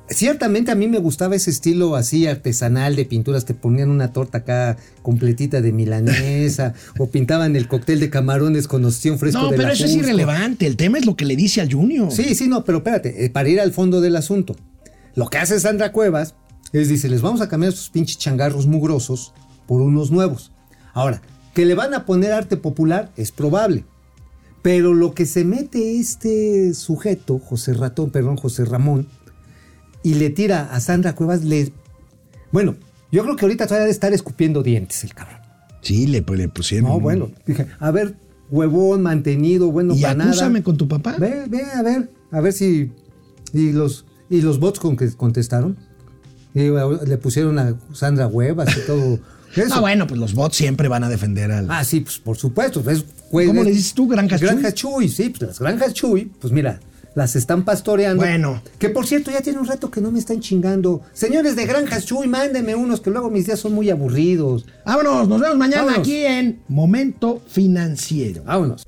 ciertamente a mí me gustaba ese estilo así artesanal de pinturas que ponían una torta acá completita de milanesa o pintaban el cóctel de camarones con ostión fresco No, de pero la eso es irrelevante. El tema es lo que le dice al Junior. Sí, sí, no, pero espérate, eh, para ir al fondo del asunto. Lo que hace Sandra Cuevas es, dice, les vamos a cambiar estos pinches changarros mugrosos por unos nuevos. Ahora, que le van a poner arte popular es probable. Pero lo que se mete este sujeto, José Ratón, perdón, José Ramón, y le tira a Sandra Cuevas, le... Bueno, yo creo que ahorita todavía debe estar escupiendo dientes el cabrón. Sí, le, le pusieron. No, bueno, dije, a ver, huevón, mantenido, bueno, Y para nada. con tu papá. Ve, ve, a ver, a ver si. Y los, y los bots con que contestaron. Y, eh, le pusieron a Sandra Huevas y todo. Eso. Ah, bueno, pues los bots siempre van a defender al. Ah, sí, pues por supuesto. Es, güey, ¿Cómo le dices tú, Granjas Chuy? Granjas Chuy, sí, pues las Granjas Chuy, pues mira, las están pastoreando. Bueno. Que por cierto, ya tiene un rato que no me están chingando. Señores de Granjas Chuy, mándenme unos que luego mis días son muy aburridos. Vámonos, nos vemos mañana Vámonos. aquí en Momento Financiero. Vámonos.